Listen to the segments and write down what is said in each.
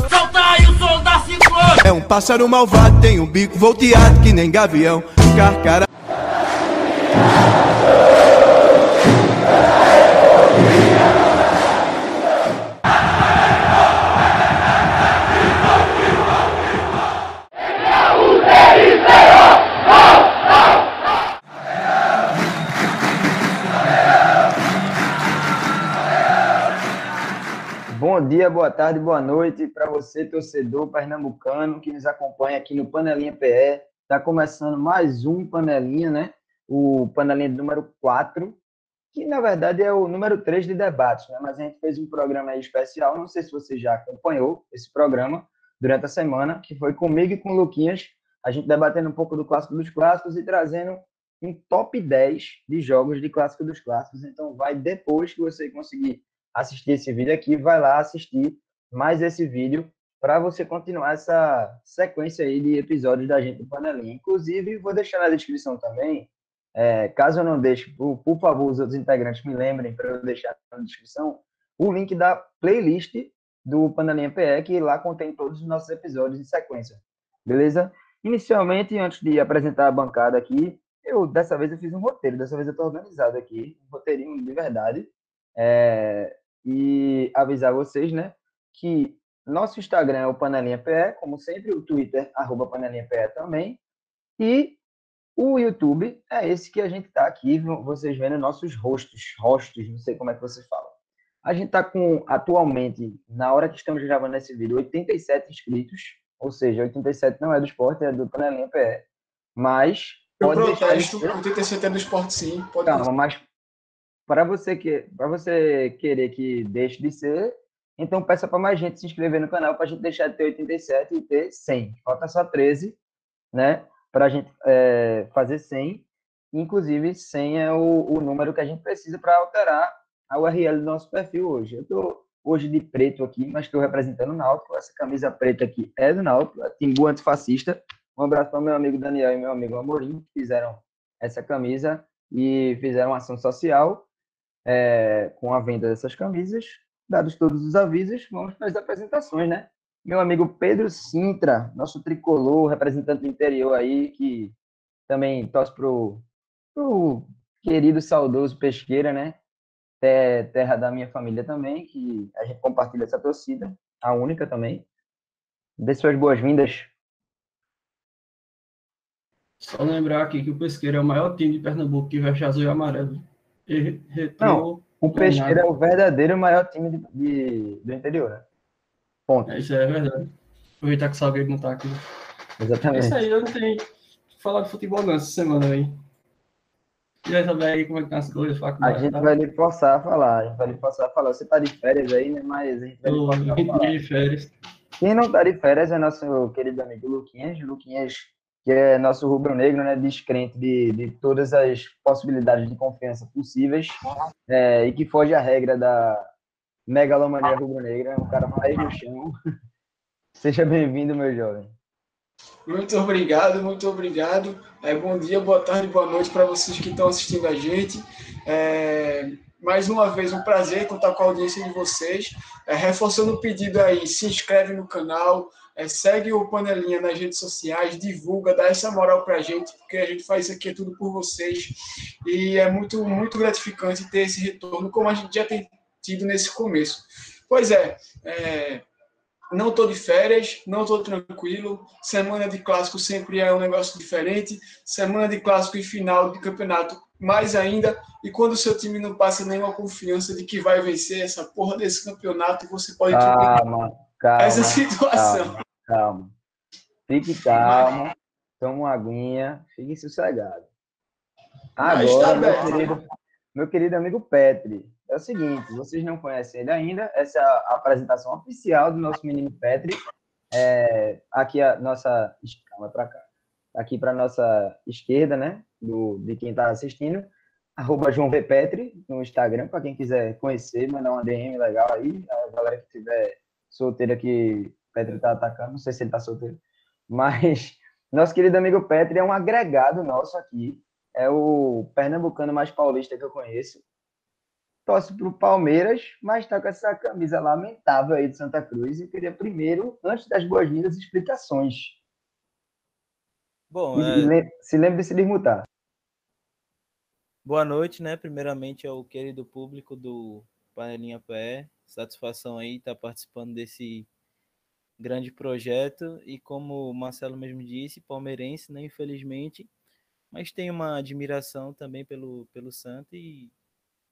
Solta aí o som da ciclone! É um pássaro malvado, tem um bico volteado que nem gavião. Carcara. Dia, boa tarde, boa noite para você, torcedor pernambucano que nos acompanha aqui no Panelinha PE. Está começando mais um Panelinha, né? O Panelinha número 4, que na verdade é o número 3 de debates, né? Mas a gente fez um programa especial, não sei se você já acompanhou esse programa durante a semana, que foi comigo e com o Luquinhas, a gente debatendo um pouco do clássico dos clássicos e trazendo um top 10 de jogos de clássico dos clássicos. Então vai depois que você conseguir assistir esse vídeo aqui, vai lá assistir mais esse vídeo para você continuar essa sequência aí de episódios da gente do Panelinha. Inclusive, vou deixar na descrição também, é, caso eu não deixe, por, por, favor, os outros integrantes me lembrem para eu deixar na descrição, o link da playlist do Panelinha PE, que lá contém todos os nossos episódios em sequência. Beleza? Inicialmente, antes de apresentar a bancada aqui, eu dessa vez eu fiz um roteiro, dessa vez eu estou organizado aqui, um roteirinho de verdade. É, e avisar vocês, né, que nosso Instagram é o Panelinha PE, como sempre, o Twitter, arroba Panelinha PE também, e o YouTube é esse que a gente está aqui, vocês vendo nossos rostos, rostos, não sei como é que você fala. A gente está com, atualmente, na hora que estamos gravando esse vídeo, 87 inscritos, ou seja, 87 não é do esporte, é do Panelinha PE, mas... Eu protesto, deixar... 87 é do esporte sim, pode Calma, mas para você que para você querer que deixe de ser, então peça para mais gente se inscrever no canal para a gente deixar de ter 87 e ter 100. Falta só 13, né? Para a gente é, fazer 100. Inclusive, 100 é o, o número que a gente precisa para alterar a URL do nosso perfil hoje. Eu estou hoje de preto aqui, mas estou representando o Náutico. Essa camisa preta aqui é do Náutico, a Timbu Antifascista. Um abraço para meu amigo Daniel e meu amigo Amorim, que fizeram essa camisa e fizeram ação social é, com a venda dessas camisas, dados todos os avisos, vamos para as apresentações, né? Meu amigo Pedro Sintra, nosso tricolor, representante do interior aí, que também torce pro, pro querido, saudoso Pesqueira, né? Terra da minha família também, que a gente compartilha essa torcida, a única também. Dê suas boas-vindas. Só lembrar aqui que o Pesqueira é o maior time de Pernambuco que veste azul e amarelo. Não, o Pesqueira é o verdadeiro maior time de, de, do interior, né? Ponto. É, isso é verdade. Aproveitar que o Salgueiro não tá aqui. Exatamente. É isso aí, eu não tenho falar de futebol não essa semana aí. E aí, saber aí como é que tá as coisas? A gente tá? vai lhe forçar a falar, a gente vai lhe forçar a falar. Você tá de férias aí, né? Mas a gente vai lhe a falar. de férias. Quem não tá de férias é nosso querido amigo Luquinhas. Luquinhas que é nosso rubro-negro, né, descrente de, de todas as possibilidades de confiança possíveis é, e que foge à regra da megalomania rubro-negra, um cara mais no chão. Seja bem-vindo, meu jovem. Muito obrigado, muito obrigado. É, bom dia, boa tarde, boa noite para vocês que estão assistindo a gente. É, mais uma vez, um prazer contar com a audiência de vocês. É, reforçando o pedido aí, se inscreve no canal, é, segue o Panelinha nas redes sociais, divulga, dá essa moral para a gente, porque a gente faz isso aqui tudo por vocês. E é muito, muito gratificante ter esse retorno, como a gente já tem tido nesse começo. Pois é, é não estou de férias, não estou tranquilo. Semana de clássico sempre é um negócio diferente. Semana de clássico e final de campeonato, mais ainda. E quando o seu time não passa nenhuma confiança de que vai vencer essa porra desse campeonato, você pode calma, calma, essa situação. Calma, calma. Fique calmo, toma uma aguinha, fique sossegado. Agora, meu, querido, meu querido amigo Petri, é o seguinte, vocês não conhecem ele ainda, essa é a apresentação oficial do nosso menino Petri. É, aqui a nossa... Calma para cá. Aqui para nossa esquerda, né, do, de quem está assistindo, arroba João V. Petri no Instagram, para quem quiser conhecer, mandar uma DM legal aí, a galera que tiver solteira que Petri está atacando, não sei se ele está solteiro, mas nosso querido amigo Petri é um agregado nosso aqui, é o pernambucano mais paulista que eu conheço, torce para o Palmeiras, mas está com essa camisa lamentável aí de Santa Cruz e queria primeiro, antes das boas-vindas, explicações. Bom, e, é... se lembre de se desmutar. Boa noite, né? Primeiramente ao querido público do Panelinha PE. Satisfação aí estar tá participando desse grande projeto e como o Marcelo mesmo disse, palmeirense, né, infelizmente, mas tenho uma admiração também pelo pelo Santo e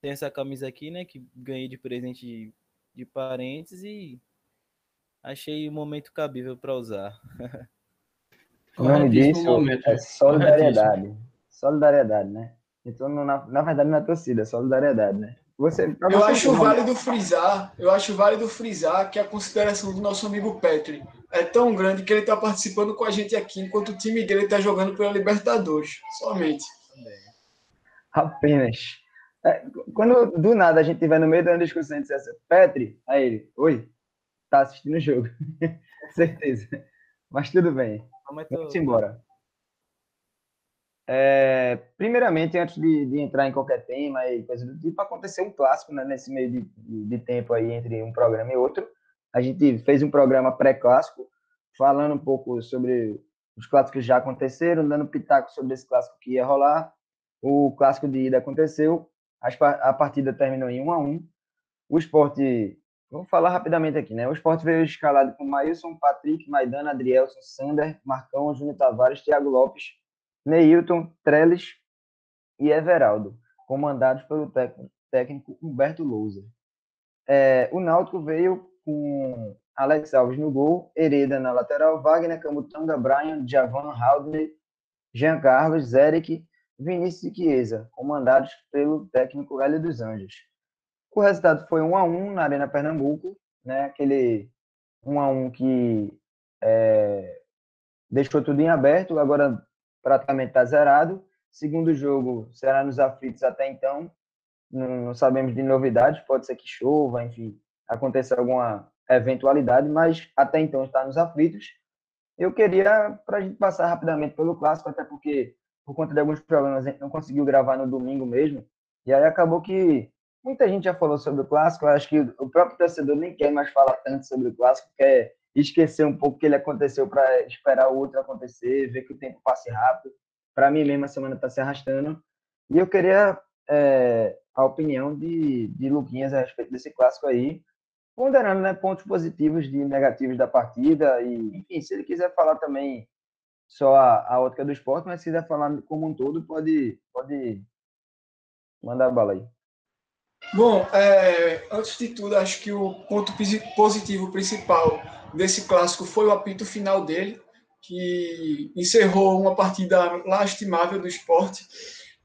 tem essa camisa aqui, né, que ganhei de presente de, de parentes e achei o momento cabível para usar. O nome disso momento. é solidariedade. Solidariedade, né? Então, na, na verdade, não é torcida, é solidariedade, né? Você, eu acho válido frisar, eu acho válido frisar que a consideração do nosso amigo Petri é tão grande que ele está participando com a gente aqui, enquanto o time dele está jogando pela Libertadores, somente. Apenas. É, quando do nada a gente estiver no meio da discussão e dissesse, Petri, aí ele, oi, tá assistindo o jogo. Certeza. Mas tudo bem. Vamos embora. É, primeiramente, antes de, de, entrar em qualquer tema e coisa do tipo, aconteceu um clássico né, nesse meio de, de, tempo aí entre um programa e outro. A gente fez um programa pré-clássico, falando um pouco sobre os clássicos que já aconteceram, dando pitaco sobre esse clássico que ia rolar. O clássico de ida aconteceu, a partida terminou em 1 a 1 O esporte, vamos falar rapidamente aqui, né? O esporte veio escalado com Maílson, Patrick, Maidana, Adrielson, Sander, Marcão, Júnior Tavares, Thiago Lopes, Neilton, Trellis e Everaldo, comandados pelo técnico Humberto Lousa. É, o Náutico veio com Alex Alves no gol, Hereda na lateral, Wagner, Camutanga, Brian, Javan, Haldner, Jean Carlos, Zeric Vinícius e Chiesa, comandados pelo técnico Hélio dos Anjos. O resultado foi 1 a 1 na Arena Pernambuco, né? Aquele 1 a 1 que é, deixou tudo em aberto, agora praticamente está zerado. Segundo jogo será nos aflitos até então. Não, sabemos de novidades, pode ser que chova, enfim, aconteça alguma eventualidade, mas até então está nos aflitos. Eu queria, para a gente passar rapidamente pelo clássico, até porque por conta de alguns problemas, a gente não conseguiu gravar no domingo mesmo. E aí acabou que muita gente já falou sobre o clássico. Eu acho que o próprio torcedor nem quer mais falar tanto sobre o clássico, quer esquecer um pouco que ele aconteceu para esperar o outro acontecer, ver que o tempo passe rápido. Para mim mesmo, a semana está se arrastando. E eu queria é, a opinião de, de Luquinhas a respeito desse clássico aí, ponderando né, pontos positivos e negativos da partida. E, enfim, se ele quiser falar também só a, a ótica do esporte, mas se quiser falar como um todo, pode, pode mandar a bala aí. Bom, é, antes de tudo, acho que o ponto positivo principal desse clássico foi o apito final dele, que encerrou uma partida lastimável do esporte.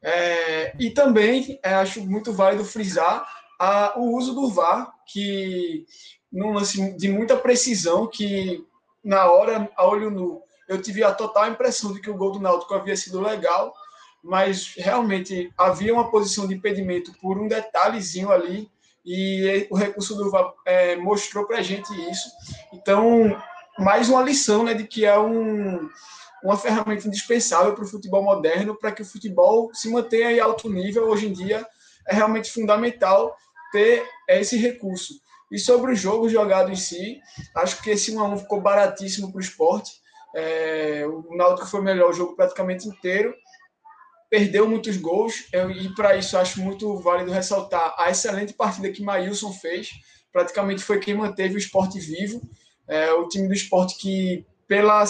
É, e também é, acho muito válido frisar a, o uso do VAR, que num lance de muita precisão, que na hora, a olho nu, eu tive a total impressão de que o gol do Náutico havia sido legal, mas realmente havia uma posição de impedimento por um detalhezinho ali e o recurso do VAR é, mostrou para a gente isso. Então, mais uma lição né, de que é um, uma ferramenta indispensável para o futebol moderno, para que o futebol se mantenha em alto nível. Hoje em dia é realmente fundamental ter esse recurso. E sobre o jogo jogado em si, acho que esse 1x1 ficou baratíssimo para o esporte. É, o Náutico foi melhor o jogo praticamente inteiro, perdeu muitos gols, eu, e para isso acho muito válido ressaltar a excelente partida que Maílson fez, praticamente foi quem manteve o esporte vivo, é, o time do esporte que, pela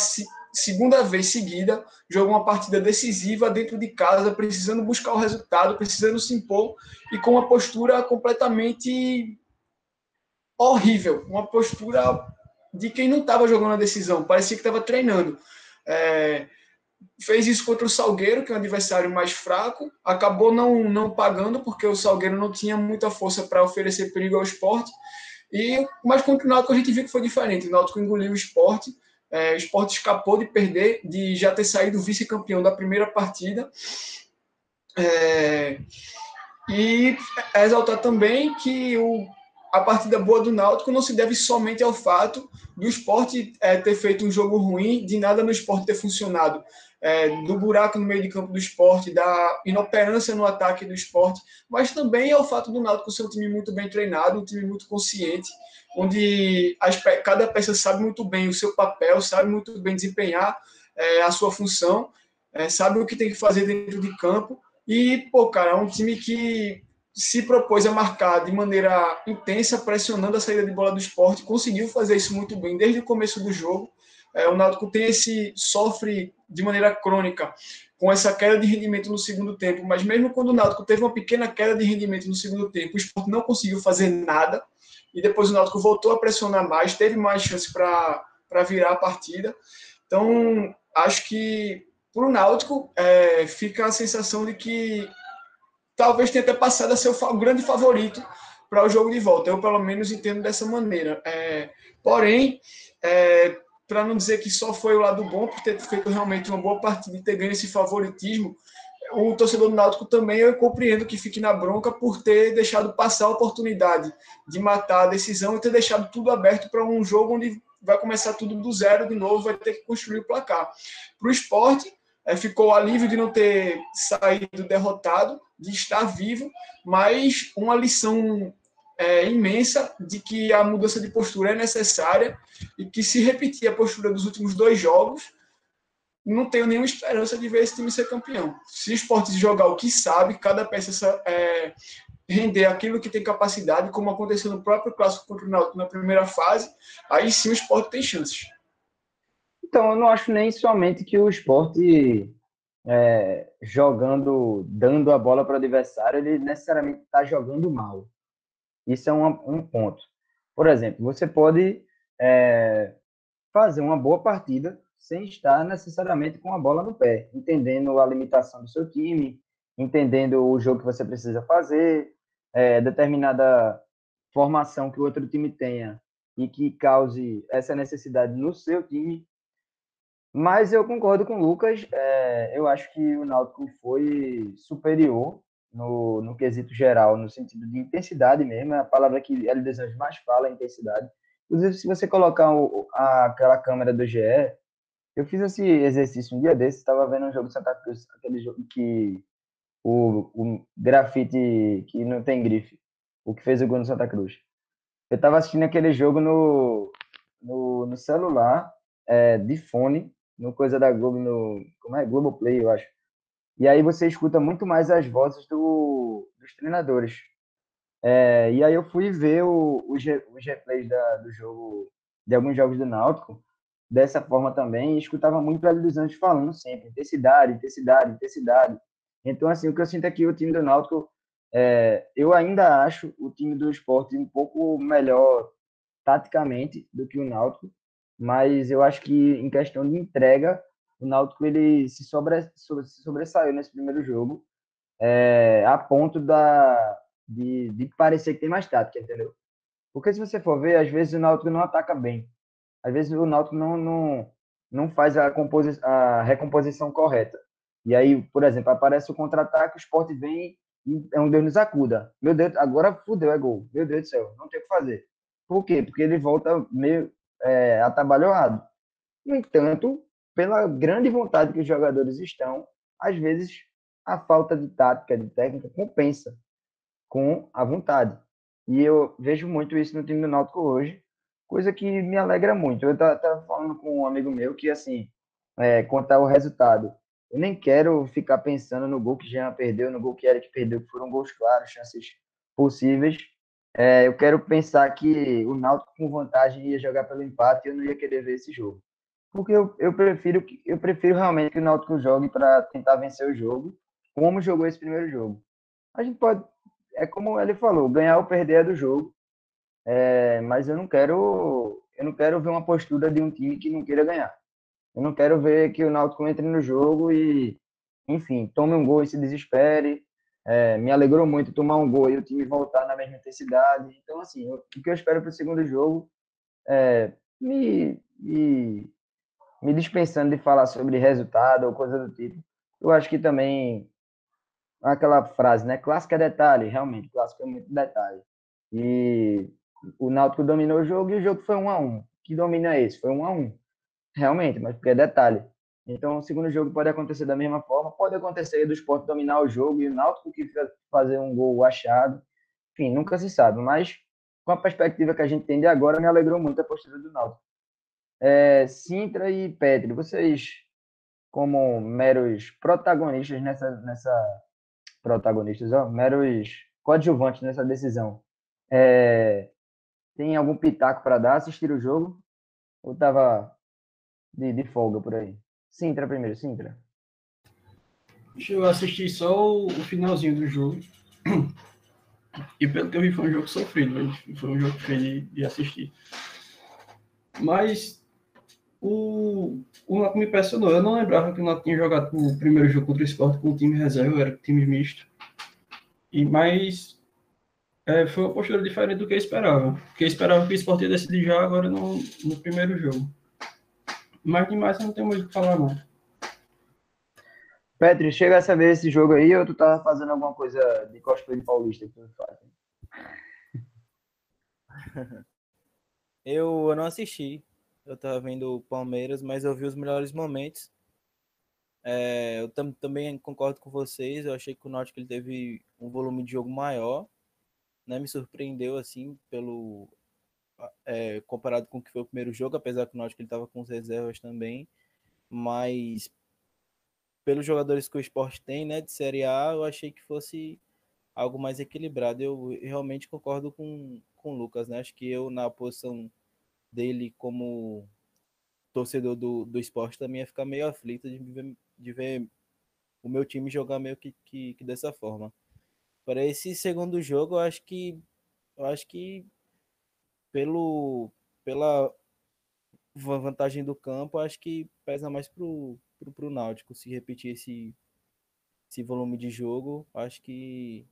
segunda vez seguida, jogou uma partida decisiva dentro de casa, precisando buscar o resultado, precisando se impor, e com uma postura completamente horrível, uma postura de quem não estava jogando a decisão, parecia que estava treinando. É, fez isso contra o Salgueiro, que é um adversário mais fraco, acabou não, não pagando, porque o Salgueiro não tinha muita força para oferecer perigo ao esporte. E, mas contra o Náutico a gente viu que foi diferente. O Náutico engoliu o esporte, é, o esporte escapou de perder, de já ter saído vice-campeão da primeira partida. É, e exaltar também que o a partida boa do Náutico não se deve somente ao fato do esporte é, ter feito um jogo ruim, de nada no esporte ter funcionado, é, do buraco no meio de campo do esporte, da inoperância no ataque do esporte, mas também ao fato do Náutico ser um time muito bem treinado, um time muito consciente, onde as, cada peça sabe muito bem o seu papel, sabe muito bem desempenhar é, a sua função, é, sabe o que tem que fazer dentro de campo. E, pô, cara, é um time que se propôs a marcar de maneira intensa, pressionando a saída de bola do esporte, conseguiu fazer isso muito bem desde o começo do jogo. É, o Náutico tem esse sofre de maneira crônica com essa queda de rendimento no segundo tempo, mas mesmo quando o Náutico teve uma pequena queda de rendimento no segundo tempo, o esporte não conseguiu fazer nada e depois o Náutico voltou a pressionar mais, teve mais chance para virar a partida. Então, acho que para o Náutico é, fica a sensação de que talvez tenha até passado a ser o grande favorito para o jogo de volta. Eu, pelo menos, entendo dessa maneira. É, porém, é, para não dizer que só foi o lado bom por ter feito realmente uma boa partida e ter ganho esse favoritismo, o torcedor do Náutico também eu compreendo que fique na bronca por ter deixado passar a oportunidade de matar a decisão e ter deixado tudo aberto para um jogo onde vai começar tudo do zero de novo, vai ter que construir o placar. Para o esporte, é, ficou alívio de não ter saído derrotado, de estar vivo, mas uma lição é, imensa de que a mudança de postura é necessária e que se repetir a postura dos últimos dois jogos, não tenho nenhuma esperança de ver esse time ser campeão. Se o esporte jogar o que sabe, cada peça é, render aquilo que tem capacidade, como aconteceu no próprio clássico contra o Náutico na primeira fase, aí sim o esporte tem chances. Então, eu não acho nem somente que o esporte é, jogando, dando a bola para o adversário, ele necessariamente está jogando mal. Isso é um, um ponto. Por exemplo, você pode é, fazer uma boa partida sem estar necessariamente com a bola no pé, entendendo a limitação do seu time, entendendo o jogo que você precisa fazer, é, determinada formação que o outro time tenha e que cause essa necessidade no seu time. Mas eu concordo com o Lucas, é, eu acho que o Náutico foi superior no, no quesito geral, no sentido de intensidade mesmo, é a palavra que L. dos mais fala, intensidade. Inclusive, se você colocar o, a, aquela câmera do GE, eu fiz esse exercício um dia desses, estava vendo um jogo de Santa Cruz, aquele jogo que o, o grafite que não tem grife, o que fez o gol no Santa Cruz. Eu estava assistindo aquele jogo no, no, no celular, é, de fone, no coisa da Globo, no como é Globo Play, eu acho. E aí você escuta muito mais as vozes do, dos treinadores. É, e aí eu fui ver os, replays do jogo, de alguns jogos do Náutico, dessa forma também, e escutava muito o Hélio dos Anjos falando sempre, intensidade, intensidade, intensidade. Então, assim, o que eu sinto é que o time do Náutico, é, eu ainda acho o time do esporte um pouco melhor taticamente do que o Náutico, mas eu acho que em questão de entrega, o Náutico ele se, sobre, se sobressaiu nesse primeiro jogo, é, a ponto da, de, de parecer que tem mais tática, entendeu? Porque se você for ver, às vezes o Náutico não ataca bem. Às vezes o Náutico não, não, não faz a, a recomposição correta. E aí, por exemplo, aparece o contra-ataque, o esporte vem e é um Deus nos acuda. Meu Deus, agora fudeu, é gol. Meu Deus do céu, não tem o que fazer. Por quê? Porque ele volta meio é, atabalhoado. No entanto, pela grande vontade que os jogadores estão, às vezes a falta de tática, de técnica, compensa com a vontade. E eu vejo muito isso no time do Náutico hoje, coisa que me alegra muito. Eu estava falando com um amigo meu que, assim, é, contar o resultado. Eu nem quero ficar pensando no gol que Jean perdeu, no gol que Eric perdeu, que foram gols claros, chances possíveis. É, eu quero pensar que o Náutico com vantagem ia jogar pelo empate e eu não ia querer ver esse jogo. Porque eu, eu prefiro eu prefiro realmente que o Náutico jogue para tentar vencer o jogo, como jogou esse primeiro jogo. A gente pode é como ele falou, ganhar ou perder é do jogo. É, mas eu não quero eu não quero ver uma postura de um time que não queira ganhar. Eu não quero ver que o Náutico entre no jogo e, enfim, tome um gol e se desespere. É, me alegrou muito tomar um gol e o time voltar na mesma intensidade. Então, assim, o que eu espero para o segundo jogo é me, me, me dispensando de falar sobre resultado ou coisa do tipo. Eu acho que também aquela frase, né? Clássico é detalhe, realmente, clássico é muito detalhe. E o Náutico dominou o jogo e o jogo foi um a um. Que domina esse? Foi um a um. Realmente, mas porque é detalhe. Então, o segundo jogo pode acontecer da mesma forma, pode acontecer do esporte dominar o jogo e o Náutico que fazer um gol achado. Enfim, nunca se sabe, mas com a perspectiva que a gente tem de agora, me alegrou muito a postura do Náutico. É, Sintra e Petri, vocês, como meros protagonistas nessa. nessa protagonistas, ó, meros coadjuvantes nessa decisão, é, tem algum pitaco para dar? Assistir o jogo? Ou tava de, de folga por aí? Sintra primeiro, Sintra. Eu assisti só o, finalzinho do jogo. E pelo que eu vi, foi um jogo sofrido. Foi um jogo feio de assistir. Mas o, o Nato me impressionou. Eu não lembrava que o Nato tinha jogado o primeiro jogo contra o Sport com o time reserva, era time misto. E, mas é, foi uma postura diferente do que eu esperava. Porque eu esperava que o Sport ia decidir já agora no, no primeiro jogo. Mas demais eu não tenho muito o que falar, não. Petri, chega a saber esse jogo aí ou tu tá fazendo alguma coisa de cosplay de paulista que tu faz? Eu, eu não assisti. Eu tava vendo o Palmeiras, mas eu vi os melhores momentos. É, eu tam, também concordo com vocês. Eu achei que o Náutico ele teve um volume de jogo maior. Né? Me surpreendeu assim pelo é, comparado com o que foi o primeiro jogo, apesar que o Náutico ele estava com reservas também, mas pelos jogadores que o esporte tem, né, de Série A, eu achei que fosse algo mais equilibrado. Eu realmente concordo com, com o Lucas, né? Acho que eu, na posição dele como torcedor do, do esporte, também ia ficar meio aflito de ver, de ver o meu time jogar meio que, que, que dessa forma. Para esse segundo jogo, eu acho que eu acho que pelo, pela vantagem do campo, acho que pesa mais pro, pro, pro Náutico se repetir esse, esse volume de jogo. Acho que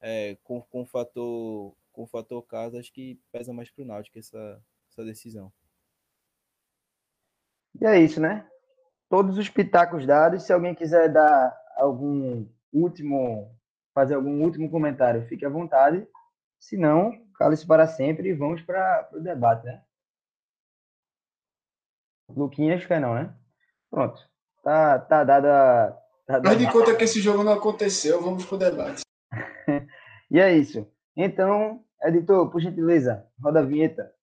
é, com, com o fator com o fator casa, acho que pesa mais pro Náutico essa, essa decisão. E é isso, né? Todos os pitacos dados. Se alguém quiser dar algum último, fazer algum último comentário, fique à vontade. Se não, cale-se para sempre e vamos para o debate, né? Luquinhas quer não, né? Pronto. Tá, tá dada. Tá Mas de conta que esse jogo não aconteceu, vamos para o debate. e é isso. Então, editor, por gentileza, roda a vinheta.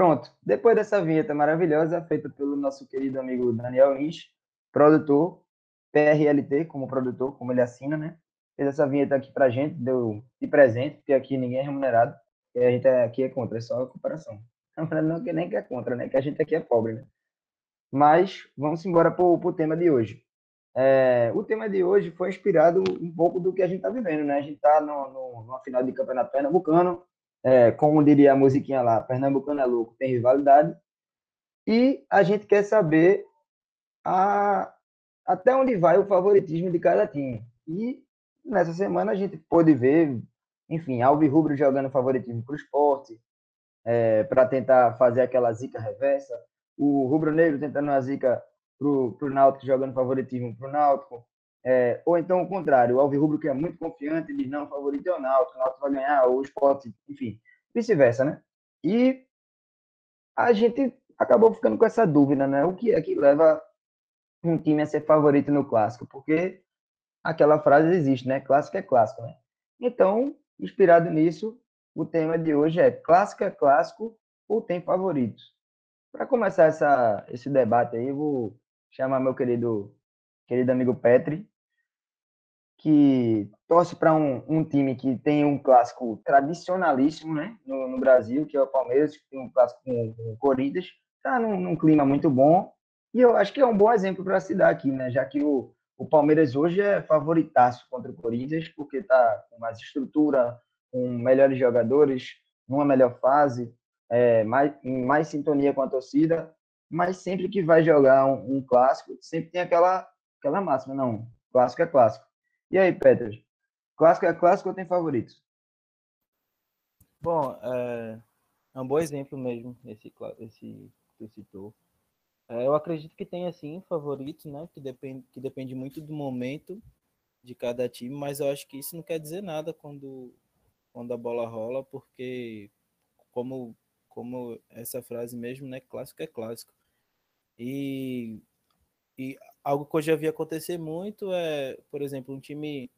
Pronto, depois dessa vinheta maravilhosa, feita pelo nosso querido amigo Daniel Lins, produtor, PRLT como produtor, como ele assina, né? Fez essa vinheta aqui pra gente, deu de presente, porque aqui ninguém é remunerado, e a gente é, aqui é contra, é só a comparação. Não que nem que é contra, né? Que a gente aqui é pobre, né? Mas vamos embora pro, pro tema de hoje. É, o tema de hoje foi inspirado um pouco do que a gente está vivendo, né? A gente está no, no, numa final de campeonato pernambucano, é, como diria a musiquinha lá, Pernambucano é louco, tem rivalidade. E a gente quer saber a, até onde vai o favoritismo de cada time. E nessa semana a gente pôde ver, enfim, Alves Rubro jogando favoritismo para o esporte, é, para tentar fazer aquela zica reversa. O Rubro Negro tentando uma zica para o Náutico, jogando favoritismo para o Náutico. É, ou então o contrário, o Alvirrubro que é muito confiante, diz não, favorito é o Náutico, o Náutico vai ganhar, ou o Sport, enfim, vice-versa, né? E a gente acabou ficando com essa dúvida, né? O que é que leva um time a ser favorito no clássico? Porque aquela frase existe, né? Clássico é clássico, né? Então, inspirado nisso, o tema de hoje é clássico é clássico ou tem favoritos? Para começar essa, esse debate aí, eu vou chamar meu querido querido amigo Petri, que torce para um, um, time que tem um clássico tradicionalíssimo né, no, no, Brasil, que é o Palmeiras, que tem um clássico com, com o Corinthians, está num, num, clima muito bom. E eu acho que é um bom exemplo para se dar aqui, né, já que o, o Palmeiras hoje é favoritaço contra o Corinthians, porque está com mais estrutura, com melhores jogadores, numa melhor fase, é, mais, em mais sintonia com a torcida, mas sempre que vai jogar um, um clássico, sempre tem aquela aquela máxima, não. Clássico é clássico. E aí, Peters? Clássico é clássico ou tem favoritos? Bom, é, é um bom exemplo mesmo, esse, esse que citou. É, eu acredito que tem assim favoritos, né? Que depende, que depende muito do momento de cada time, mas eu acho que isso não quer dizer nada quando, quando a bola rola, porque como, como essa frase mesmo, né? Clássico é clássico. E, e algo que eu já vi acontecer muito é, por exemplo, um time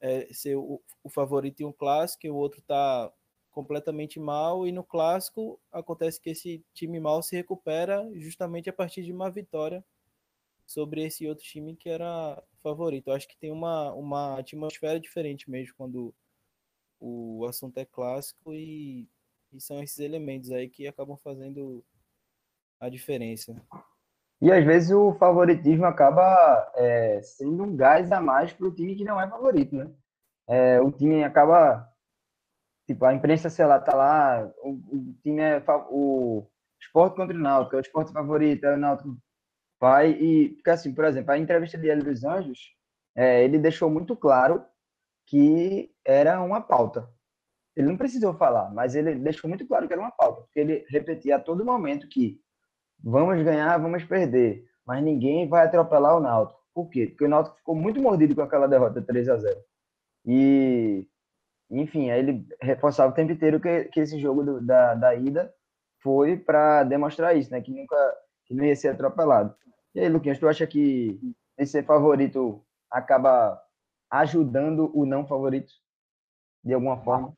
é, ser o, o favorito em um clássico e o outro tá completamente mal, e no clássico acontece que esse time mal se recupera justamente a partir de uma vitória sobre esse outro time que era favorito. Eu acho que tem uma, uma atmosfera diferente mesmo quando o assunto é clássico e, e são esses elementos aí que acabam fazendo a diferença. E às vezes o favoritismo acaba é, sendo um gás a mais para o time que não é favorito, né? É, o time acaba Tipo, a imprensa, sei lá, tá lá, o, o time é o esporte contra o Náutico, é o esporte favorito, é o Náutico vai e... Porque assim, por exemplo, a entrevista de Hélio dos Anjos, é, ele deixou muito claro que era uma pauta. Ele não precisou falar, mas ele deixou muito claro que era uma pauta, porque ele repetia a todo momento que vamos ganhar, vamos perder, mas ninguém vai atropelar o Náutico. Por quê? Porque o Náutico ficou muito mordido com aquela derrota 3 a 0 E enfim, aí ele reforçava o tempo inteiro que, que esse jogo do, da, da ida foi para demonstrar isso, né? Que nunca que não ia ser atropelado. E aí, Luquinhas, tu acha que esse favorito acaba ajudando o não favorito de alguma forma?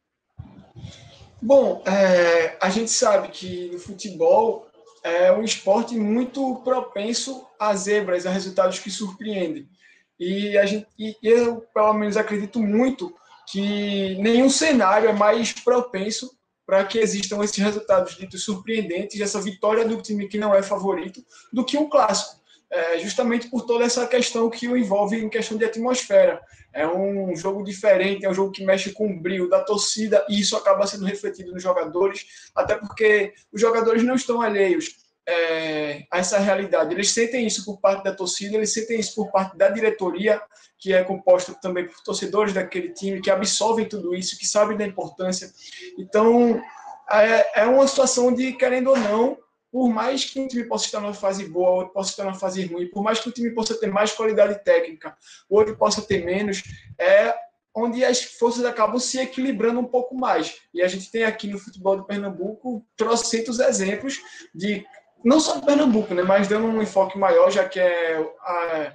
Bom, é, a gente sabe que no futebol é um esporte muito propenso a zebras, a resultados que surpreendem. E, a gente, e eu, pelo menos, acredito muito que nenhum cenário é mais propenso para que existam esses resultados ditos surpreendentes, essa vitória do time que não é favorito, do que um clássico. É, justamente por toda essa questão que o envolve em questão de atmosfera. É um jogo diferente, é um jogo que mexe com o brilho da torcida e isso acaba sendo refletido nos jogadores, até porque os jogadores não estão alheios é, a essa realidade. Eles sentem isso por parte da torcida, eles sentem isso por parte da diretoria, que é composta também por torcedores daquele time, que absorvem tudo isso, que sabem da importância. Então, é, é uma situação de, querendo ou não, por mais que um time possa estar numa fase boa, outro possa estar numa fase ruim, por mais que o time possa ter mais qualidade técnica, outro possa ter menos, é onde as forças acabam se equilibrando um pouco mais. E a gente tem aqui no futebol de Pernambuco trocentos exemplos de não só do Pernambuco, né, mas dando um enfoque maior, já que é a,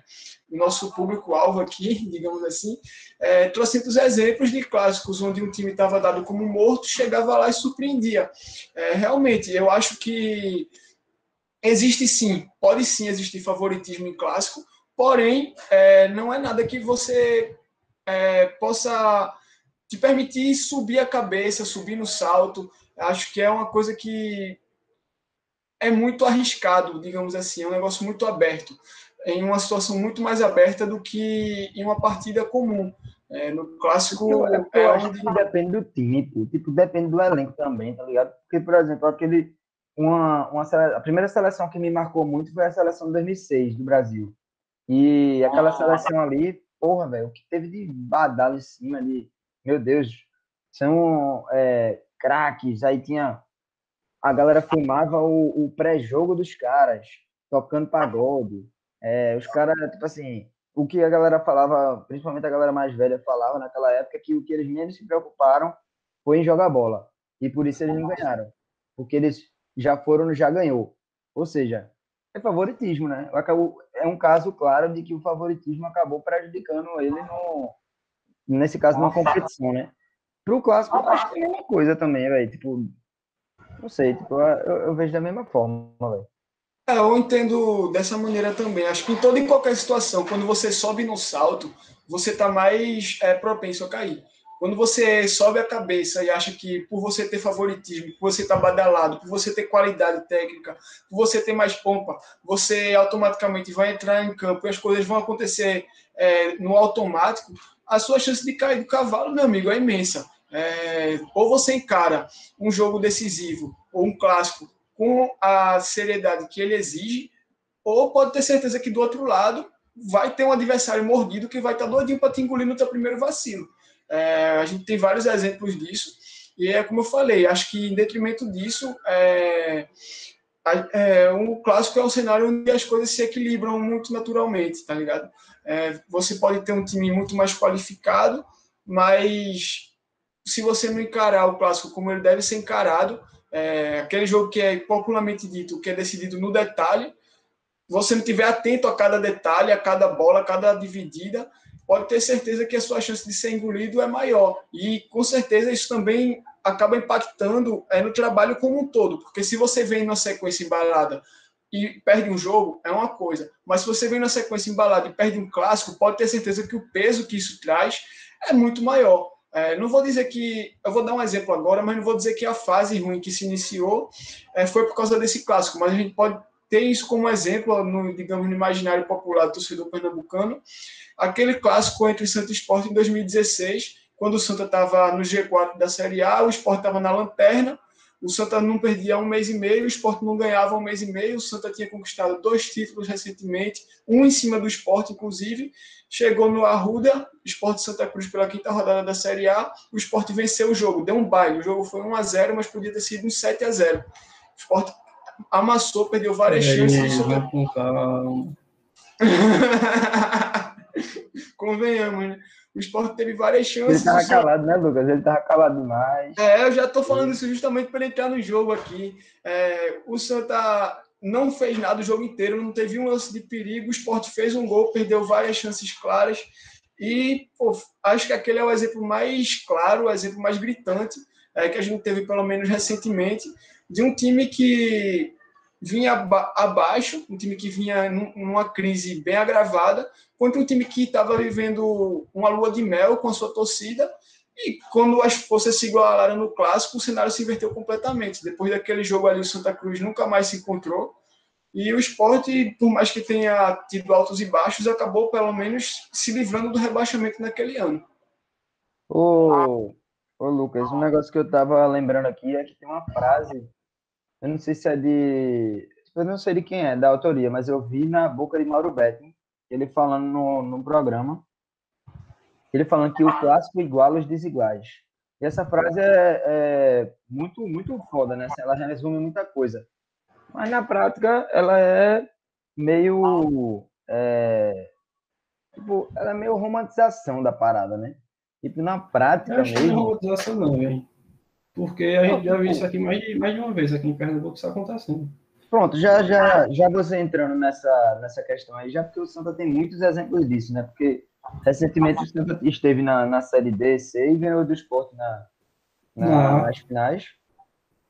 o nosso público-alvo aqui, digamos assim, é, trocentos exemplos de clássicos onde um time estava dado como morto, chegava lá e surpreendia. É, realmente, eu acho que existe sim, pode sim existir favoritismo em clássico, porém, é, não é nada que você é, possa te permitir subir a cabeça, subir no salto. Acho que é uma coisa que é muito arriscado, digamos assim, é um negócio muito aberto, em uma situação muito mais aberta do que em uma partida comum. É, no clássico. Eu, eu é acho onde... que depende do time, pô. tipo, depende do elenco também, tá ligado? Porque, por exemplo, aquele. Uma, uma, a primeira seleção que me marcou muito foi a seleção de 2006 do Brasil. E aquela ah. seleção ali, porra, velho, o que teve de badalo em cima de. Meu Deus, são é, craques. Aí tinha a galera filmava o, o pré-jogo dos caras, tocando pagode. É, os caras, tipo assim, o que a galera falava, principalmente a galera mais velha falava naquela época, que o que eles menos se preocuparam foi em jogar bola. E por isso eles não ganharam. Porque eles já foram, já ganhou. Ou seja, é favoritismo, né? É um caso claro de que o favoritismo acabou prejudicando ele no, nesse caso, numa competição, né? Pro clássico, eu acho que é a mesma coisa também, velho. Tipo, não sei, tipo, eu, eu vejo da mesma forma, velho. É, eu entendo dessa maneira também. Acho que em toda e qualquer situação, quando você sobe no salto, você está mais é, propenso a cair. Quando você sobe a cabeça e acha que por você ter favoritismo, por você estar tá badalado, por você ter qualidade técnica, por você ter mais pompa, você automaticamente vai entrar em campo e as coisas vão acontecer é, no automático, a sua chance de cair do cavalo, meu amigo, é imensa. É, ou você encara um jogo decisivo ou um clássico com a seriedade que ele exige, ou pode ter certeza que do outro lado vai ter um adversário mordido que vai estar doidinho para te engolir no teu primeiro vacilo. É, a gente tem vários exemplos disso, e é como eu falei, acho que em detrimento disso, é, é, um clássico é um cenário onde as coisas se equilibram muito naturalmente, tá ligado? É, você pode ter um time muito mais qualificado, mas se você não encarar o clássico como ele deve ser encarado, é, aquele jogo que é popularmente dito, que é decidido no detalhe, você não estiver atento a cada detalhe, a cada bola, a cada dividida, pode ter certeza que a sua chance de ser engolido é maior. E com certeza isso também acaba impactando é, no trabalho como um todo, porque se você vem numa sequência embalada e perde um jogo, é uma coisa, mas se você vem na sequência embalada e perde um clássico, pode ter certeza que o peso que isso traz é muito maior. É, não vou dizer que. Eu vou dar um exemplo agora, mas não vou dizer que a fase ruim que se iniciou é, foi por causa desse clássico, mas a gente pode ter isso como exemplo, no, digamos, no imaginário popular do torcedor pernambucano. Aquele clássico entre Santa Esporte em 2016, quando o Santa estava no G4 da Série A, o Esporte estava na lanterna, o Santa não perdia um mês e meio, o Esporte não ganhava um mês e meio, o Santa tinha conquistado dois títulos recentemente, um em cima do Esporte, inclusive, chegou no Arruda, Esporte Santa Cruz pela quinta rodada da Série A, o Esporte venceu o jogo, deu um baile, o jogo foi 1 a 0 mas podia ter sido um 7 a 0 O Esporte amassou, perdeu várias Aí, chances. vai com calma. Convenhamos, né? O Esporte teve várias Ele chances. tava o Santa- calado, né, Lucas? Ele tava calado demais. É, eu já estou falando isso justamente para entrar no jogo aqui. É, o Santa não fez nada o jogo inteiro, não teve um lance de perigo. O Sport fez um gol, perdeu várias chances claras. E pô, acho que aquele é o exemplo mais claro, o exemplo mais gritante é, que a gente teve, pelo menos recentemente, de um time que vinha aba- abaixo, um time que vinha num- numa crise bem agravada, contra um time que estava vivendo uma lua de mel com a sua torcida e quando as forças se igualaram no clássico, o cenário se inverteu completamente. Depois daquele jogo ali, o Santa Cruz nunca mais se encontrou. E o esporte, por mais que tenha tido altos e baixos, acabou pelo menos se livrando do rebaixamento naquele ano. Ô, ô Lucas, um negócio que eu tava lembrando aqui é que tem uma frase, eu não sei se é de. Eu não sei de quem é, da autoria, mas eu vi na boca de Mauro Betting, ele falando no, no programa, ele falando que o clássico iguala os desiguais. E essa frase é, é muito, muito foda, né? Ela resume muita coisa. Mas na prática, ela é meio. é, tipo, ela é meio romantização da parada, né? Tipo, na prática Eu acho que não é mesmo. romantização não, velho. Porque a gente já viu isso aqui mais de, mais de uma vez aqui em Pernambuco, isso acontecendo. Pronto, já, já, já você entrando nessa, nessa questão aí, já porque o Santa tem muitos exemplos disso, né? Porque recentemente o Santa esteve na, na Série D, C e ganhou do Sport na, na- nas finais,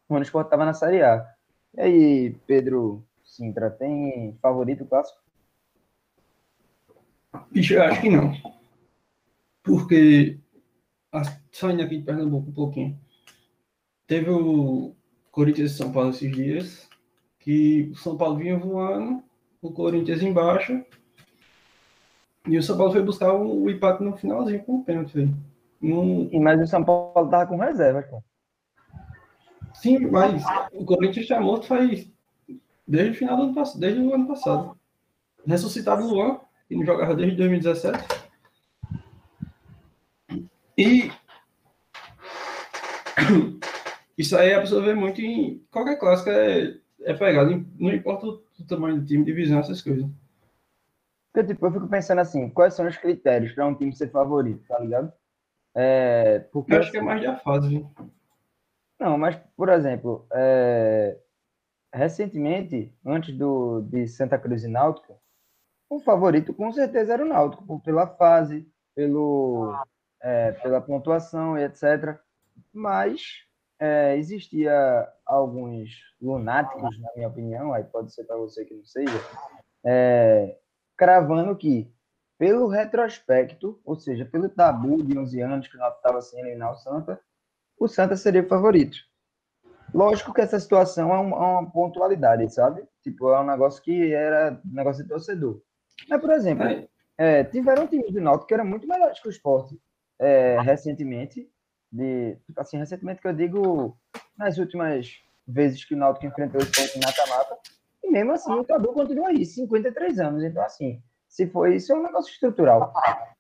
quando o Sport estava na Série A. E aí, Pedro Sintra, tem favorito clássico? Bicho, eu acho que não. Porque, saindo aqui de Pernambuco um pouquinho, teve o Corinthians e São Paulo esses dias, que o São Paulo vinha voando, o Corinthians embaixo, e o São Paulo foi buscar o, o empate no finalzinho com o pênalti. Não- mas o São Paulo tava com reservas, pô. Sim, mas o Corinthians morto faz desde o final do ano passado, desde o ano passado. Ressuscitado o Luan, que não jogava desde 2017. E isso aí a pessoa vê muito em qualquer clássico é, é pegado, não importa o, o tamanho do time, divisão, essas coisas. Porque, tipo, eu fico pensando assim, quais são os critérios para um time ser favorito, tá ligado? É, porque Eu acho que é mais da fase, viu? Não, mas, por exemplo, é, recentemente, antes do, de Santa Cruz e Náutico, o favorito com certeza era o Náutico, pela fase, pelo, é, pela pontuação e etc. Mas é, existia alguns lunáticos, na minha opinião, aí pode ser para você que não seja, é, cravando que, pelo retrospecto, ou seja, pelo tabu de 11 anos que o Náutico estava sem eliminar o Santa, o Santa seria o favorito. Lógico que essa situação é uma, é uma pontualidade, sabe? Tipo, é um negócio que era um negócio de torcedor. Mas, por exemplo, Aí, é, tiveram times do Náutico que eram muito melhores que o Sport é, recentemente. De, assim, recentemente que eu digo nas últimas vezes que o Náutico enfrentou o Sport em mata-mata. E mesmo assim, o Cadu continua aí, 53 anos. Então, assim, se for isso, é um negócio estrutural.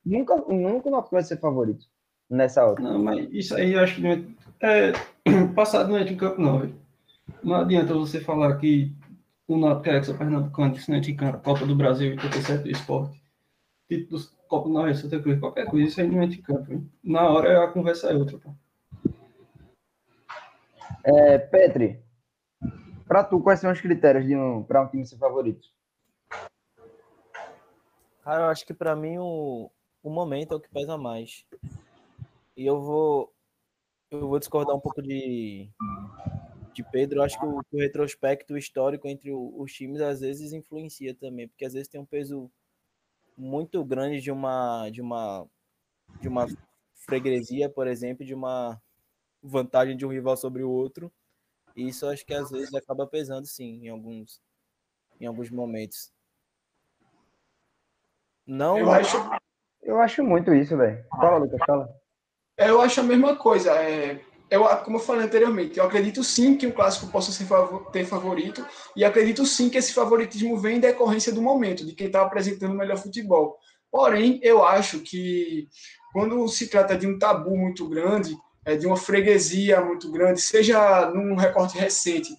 Nunca, nunca o Náutico vai ser favorito nessa hora. Não, mas isso aí eu acho que não é, é, passado não entra em campo, não. Não adianta você falar que o Náutico é Pernambucano, Cinete Copa do Brasil, 87 do Esporte, título do Copa Nova Santa Cruz, qualquer coisa, isso aí não entra em campo. Hein? Na hora a conversa é outra. Pô. É, Petri, para tu, quais são os critérios de um, para um time ser favorito? Cara, eu acho que para mim o, o momento é o que pesa mais. E eu vou eu vou discordar um pouco de, de Pedro. Eu acho que o, o retrospecto histórico entre o, os times às vezes influencia também, porque às vezes tem um peso muito grande de uma de uma de uma freguesia, por exemplo, de uma vantagem de um rival sobre o outro. E isso acho que às vezes acaba pesando sim em alguns em alguns momentos. Não, Eu acho, Eu acho muito isso, velho. Fala, Lucas, fala. É, eu acho a mesma coisa. É, eu, como eu falei anteriormente, eu acredito sim que um clássico possa ser ter favorito, e acredito sim que esse favoritismo vem em decorrência do momento, de quem está apresentando o melhor futebol. Porém, eu acho que quando se trata de um tabu muito grande, é, de uma freguesia muito grande, seja num recorte recente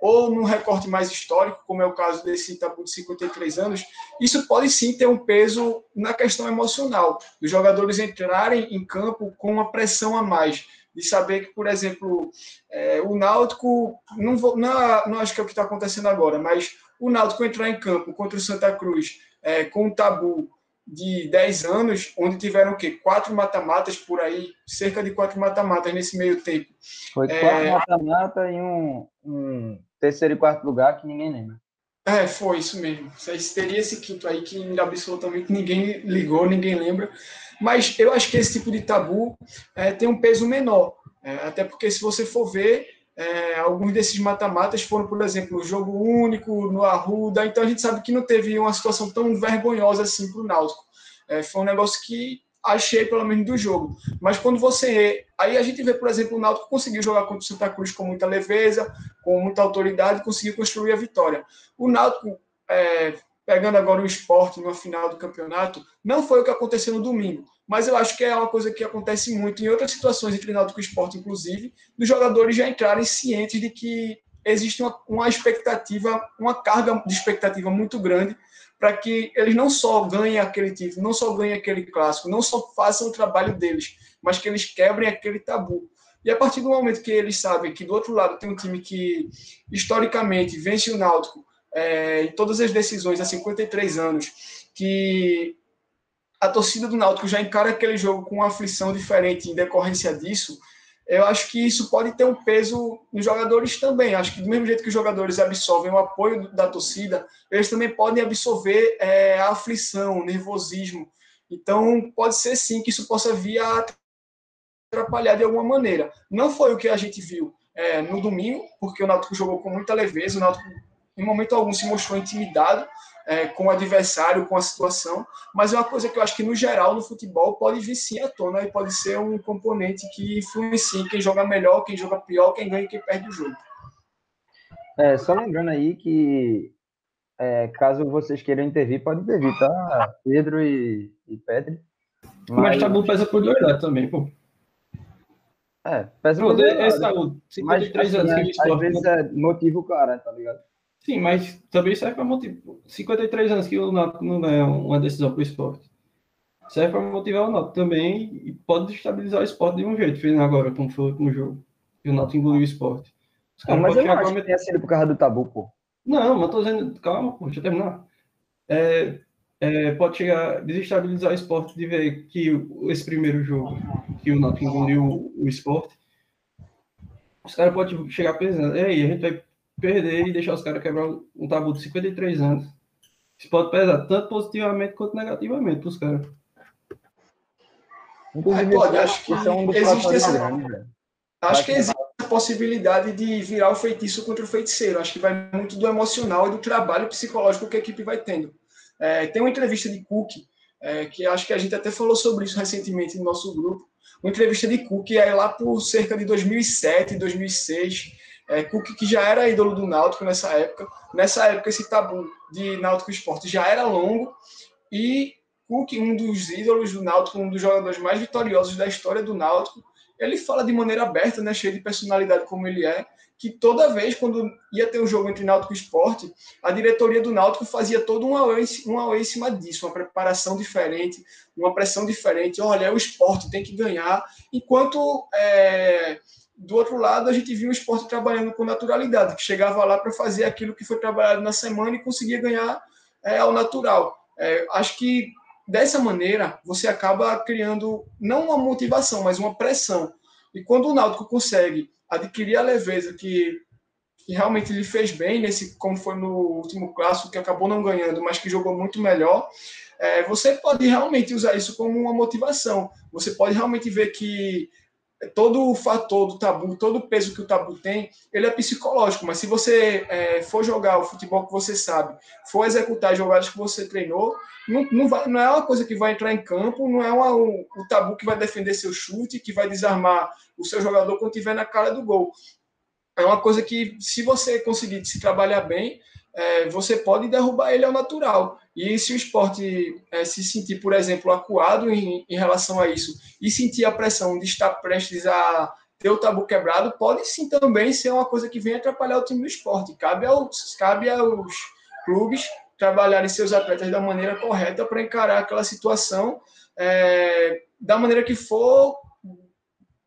ou num recorte mais histórico, como é o caso desse tabu de 53 anos, isso pode sim ter um peso na questão emocional, dos jogadores entrarem em campo com uma pressão a mais, de saber que, por exemplo, é, o Náutico, não, vou, não, não acho que é o que está acontecendo agora, mas o Náutico entrar em campo contra o Santa Cruz é, com um tabu de 10 anos, onde tiveram o quê? Quatro mata-matas por aí, cerca de quatro mata-matas nesse meio tempo. Foi É. quatro mata-mata e um, um terceiro e quarto lugar que ninguém lembra. É, foi isso mesmo. Teria esse quinto aí que absolutamente ninguém ligou, ninguém lembra. Mas eu acho que esse tipo de tabu é, tem um peso menor. É, até porque, se você for ver, é, alguns desses mata-matas foram, por exemplo, jogo único no Arruda. Então a gente sabe que não teve uma situação tão vergonhosa assim para o Náutico. É, foi um negócio que achei, pelo menos, do jogo. Mas quando você. Aí a gente vê, por exemplo, o Náutico conseguiu jogar contra o Santa Cruz com muita leveza, com muita autoridade, conseguiu construir a vitória. O Náutico, é, pegando agora o esporte no final do campeonato, não foi o que aconteceu no domingo. Mas eu acho que é uma coisa que acontece muito em outras situações entre Náutico e esporte, inclusive, dos jogadores já entrarem cientes de que existe uma, uma expectativa, uma carga de expectativa muito grande para que eles não só ganhem aquele título, não só ganhem aquele clássico, não só façam o trabalho deles, mas que eles quebrem aquele tabu. E a partir do momento que eles sabem que do outro lado tem um time que historicamente vence o Náutico é, em todas as decisões há 53 anos, que a torcida do Náutico já encara aquele jogo com uma aflição diferente em decorrência disso, eu acho que isso pode ter um peso nos jogadores também. Acho que do mesmo jeito que os jogadores absorvem o apoio da torcida, eles também podem absorver é, a aflição, o nervosismo. Então, pode ser sim que isso possa vir a atrapalhar de alguma maneira. Não foi o que a gente viu é, no domingo, porque o Náutico jogou com muita leveza, o Náutico em momento algum se mostrou intimidado é, com o adversário, com a situação, mas é uma coisa que eu acho que no geral no futebol pode vir sim à tona e pode ser um componente que influencia quem joga melhor, quem joga pior, quem ganha e quem perde o jogo. É, só lembrando aí que é, caso vocês queiram intervir, pode intervir, tá? Pedro e, e Petri. Mas tabu pesa por dois lados também, pô. É, pesa por dois esse lados. tabu, Mas 53 assim, anos que né, o às esporte vezes é motivo o cara, tá ligado? Sim, mas também serve para motivar. 53 anos que o Náutico não ganha uma decisão para o esporte. Serve para motivar o Náutico também e pode estabilizar o esporte de um jeito, fez agora, como foi o último jogo. E o Náutico engoliu o esporte. Caras mas eu não acho que tenha sido por causa do tabu, pô. Não, mas tô dizendo, calma, pô, deixa eu terminar. É, é, pode chegar, desestabilizar o esporte de ver que esse primeiro jogo, que o Náutico engoliu o, o esporte, os caras podem chegar pensando, ei, a gente vai perder e deixar os caras quebrar um tabu de 53 anos. Isso pode pesar tanto positivamente quanto negativamente para os caras. Inclusive, É, pode, acho que é um dos existe velho. Acho que existe a possibilidade de virar o feitiço contra o feiticeiro. Acho que vai muito do emocional e do trabalho psicológico que a equipe vai tendo. É, tem uma entrevista de Cook, é, que acho que a gente até falou sobre isso recentemente no nosso grupo. Uma entrevista de Cook é lá por cerca de 2007, 2006. É, Cook que já era ídolo do Náutico nessa época. Nessa época esse tabu de Náutico Esporte já era longo e Cook, um dos ídolos do Náutico, um dos jogadores mais vitoriosos da história do Náutico, ele fala de maneira aberta, né, cheio de personalidade como ele é, que toda vez quando ia ter um jogo entre Náutico Esporte, a diretoria do Náutico fazia todo um away, um away em cima disso, uma preparação diferente, uma pressão diferente. Olha, é o esporte, tem que ganhar. Enquanto é, do outro lado a gente viu o esporte trabalhando com naturalidade, que chegava lá para fazer aquilo que foi trabalhado na semana e conseguia ganhar é, ao natural. É, acho que dessa maneira você acaba criando não uma motivação, mas uma pressão. E quando o Náutico consegue adquirir a leveza que, que realmente lhe fez bem, nesse como foi no último clássico, que acabou não ganhando, mas que jogou muito melhor, é, você pode realmente usar isso como uma motivação. Você pode realmente ver que todo o fator do tabu, todo o peso que o tabu tem, ele é psicológico, mas se você é, for jogar o futebol que você sabe, for executar as jogadas que você treinou, não, não, vai, não é uma coisa que vai entrar em campo, não é uma, o, o tabu que vai defender seu chute, que vai desarmar o seu jogador quando estiver na cara do gol. É uma coisa que, se você conseguir se trabalhar bem, é, você pode derrubar ele ao natural. E se o esporte é, se sentir, por exemplo, acuado em, em, relação a isso e sentir a pressão de estar prestes a ter o tabu quebrado, pode sim também ser uma coisa que vem atrapalhar o time do esporte. Cabe aos, cabe aos clubes trabalharem seus atletas da maneira correta para encarar aquela situação é, da maneira que for,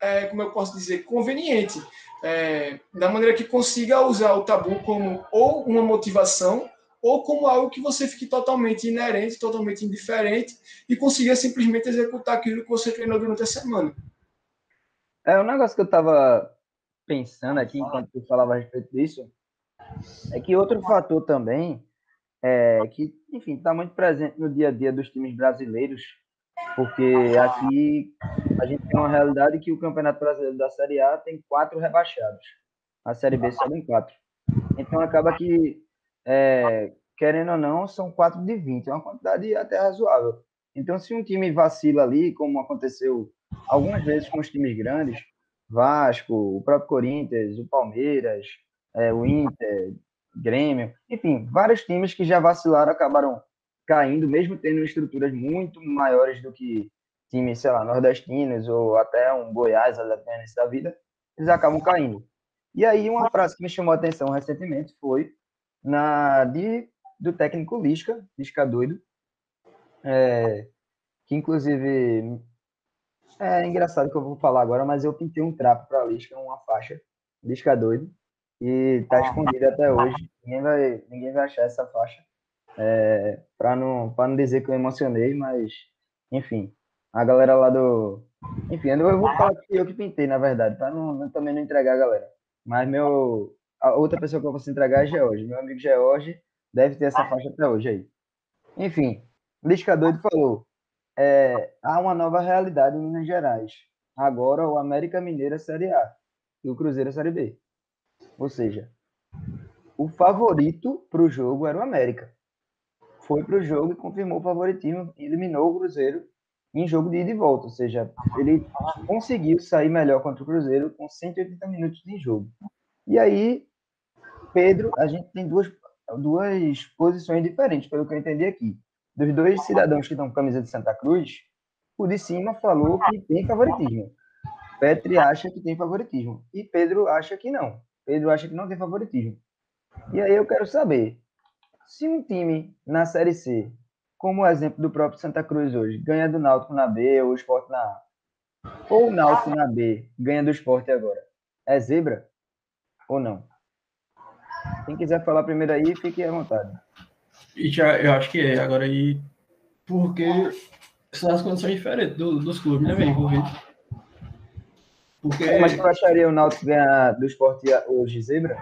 é, como eu posso dizer, conveniente é, da maneira que consiga usar o tabu como ou uma motivação ou como algo que você fique totalmente inerente, totalmente indiferente e consiga simplesmente executar aquilo que você treinou durante a semana. É um negócio que eu estava pensando aqui enquanto tu falava a respeito disso é que outro fator também é que, enfim, está muito presente no dia a dia dos times brasileiros porque aqui a gente tem uma realidade que o Campeonato Brasileiro da Série A tem quatro rebaixados, a Série B só tem quatro. Então acaba que, é, querendo ou não, são quatro de 20, é uma quantidade até razoável. Então, se um time vacila ali, como aconteceu algumas vezes com os times grandes, Vasco, o próprio Corinthians, o Palmeiras, é, o Inter, Grêmio, enfim, vários times que já vacilaram acabaram caindo, mesmo tendo estruturas muito maiores do que times, sei lá, nordestinos ou até um Goiás, Atlético da vida, eles acabam caindo. E aí uma frase que me chamou a atenção recentemente foi na de, do técnico Lisca, Lisca doido, é, que inclusive é engraçado que eu vou falar agora, mas eu pintei um trapo para Lisca, uma faixa, Lisca doido, e tá escondida até hoje. Ninguém vai, ninguém vai achar essa faixa. É, para não, pra não dizer que eu emocionei, mas, enfim, a galera lá do. Enfim, eu vou falar que eu que pintei, na verdade, para não, também não entregar a galera. Mas meu. A outra pessoa que eu posso entregar é George. Meu amigo George deve ter essa faixa até hoje aí. Enfim, Lisca Doido falou: é, há uma nova realidade em Minas Gerais. Agora o América Mineira Série A e o Cruzeiro Série B. Ou seja, o favorito para o jogo era o América foi para o jogo e confirmou o favoritismo e eliminou o Cruzeiro em jogo de ida e volta. Ou seja, ele conseguiu sair melhor contra o Cruzeiro com 180 minutos de jogo. E aí, Pedro, a gente tem duas, duas posições diferentes, pelo que eu entendi aqui. Dos dois cidadãos que estão com camisa de Santa Cruz, o de cima falou que tem favoritismo. Petri acha que tem favoritismo. E Pedro acha que não. Pedro acha que não tem favoritismo. E aí eu quero saber, se um time na Série C, como o exemplo do próprio Santa Cruz hoje, ganha do Náutico na B ou o Sport na A, ou o Náutico na B ganha do Sport agora, é zebra ou não? Quem quiser falar primeiro aí, fique à vontade. E já, eu acho que é. Agora aí, porque são as condições diferentes do, dos clubes, né, velho? Porque... É, mas tu acharia o Náutico ganhar do Sport hoje zebra?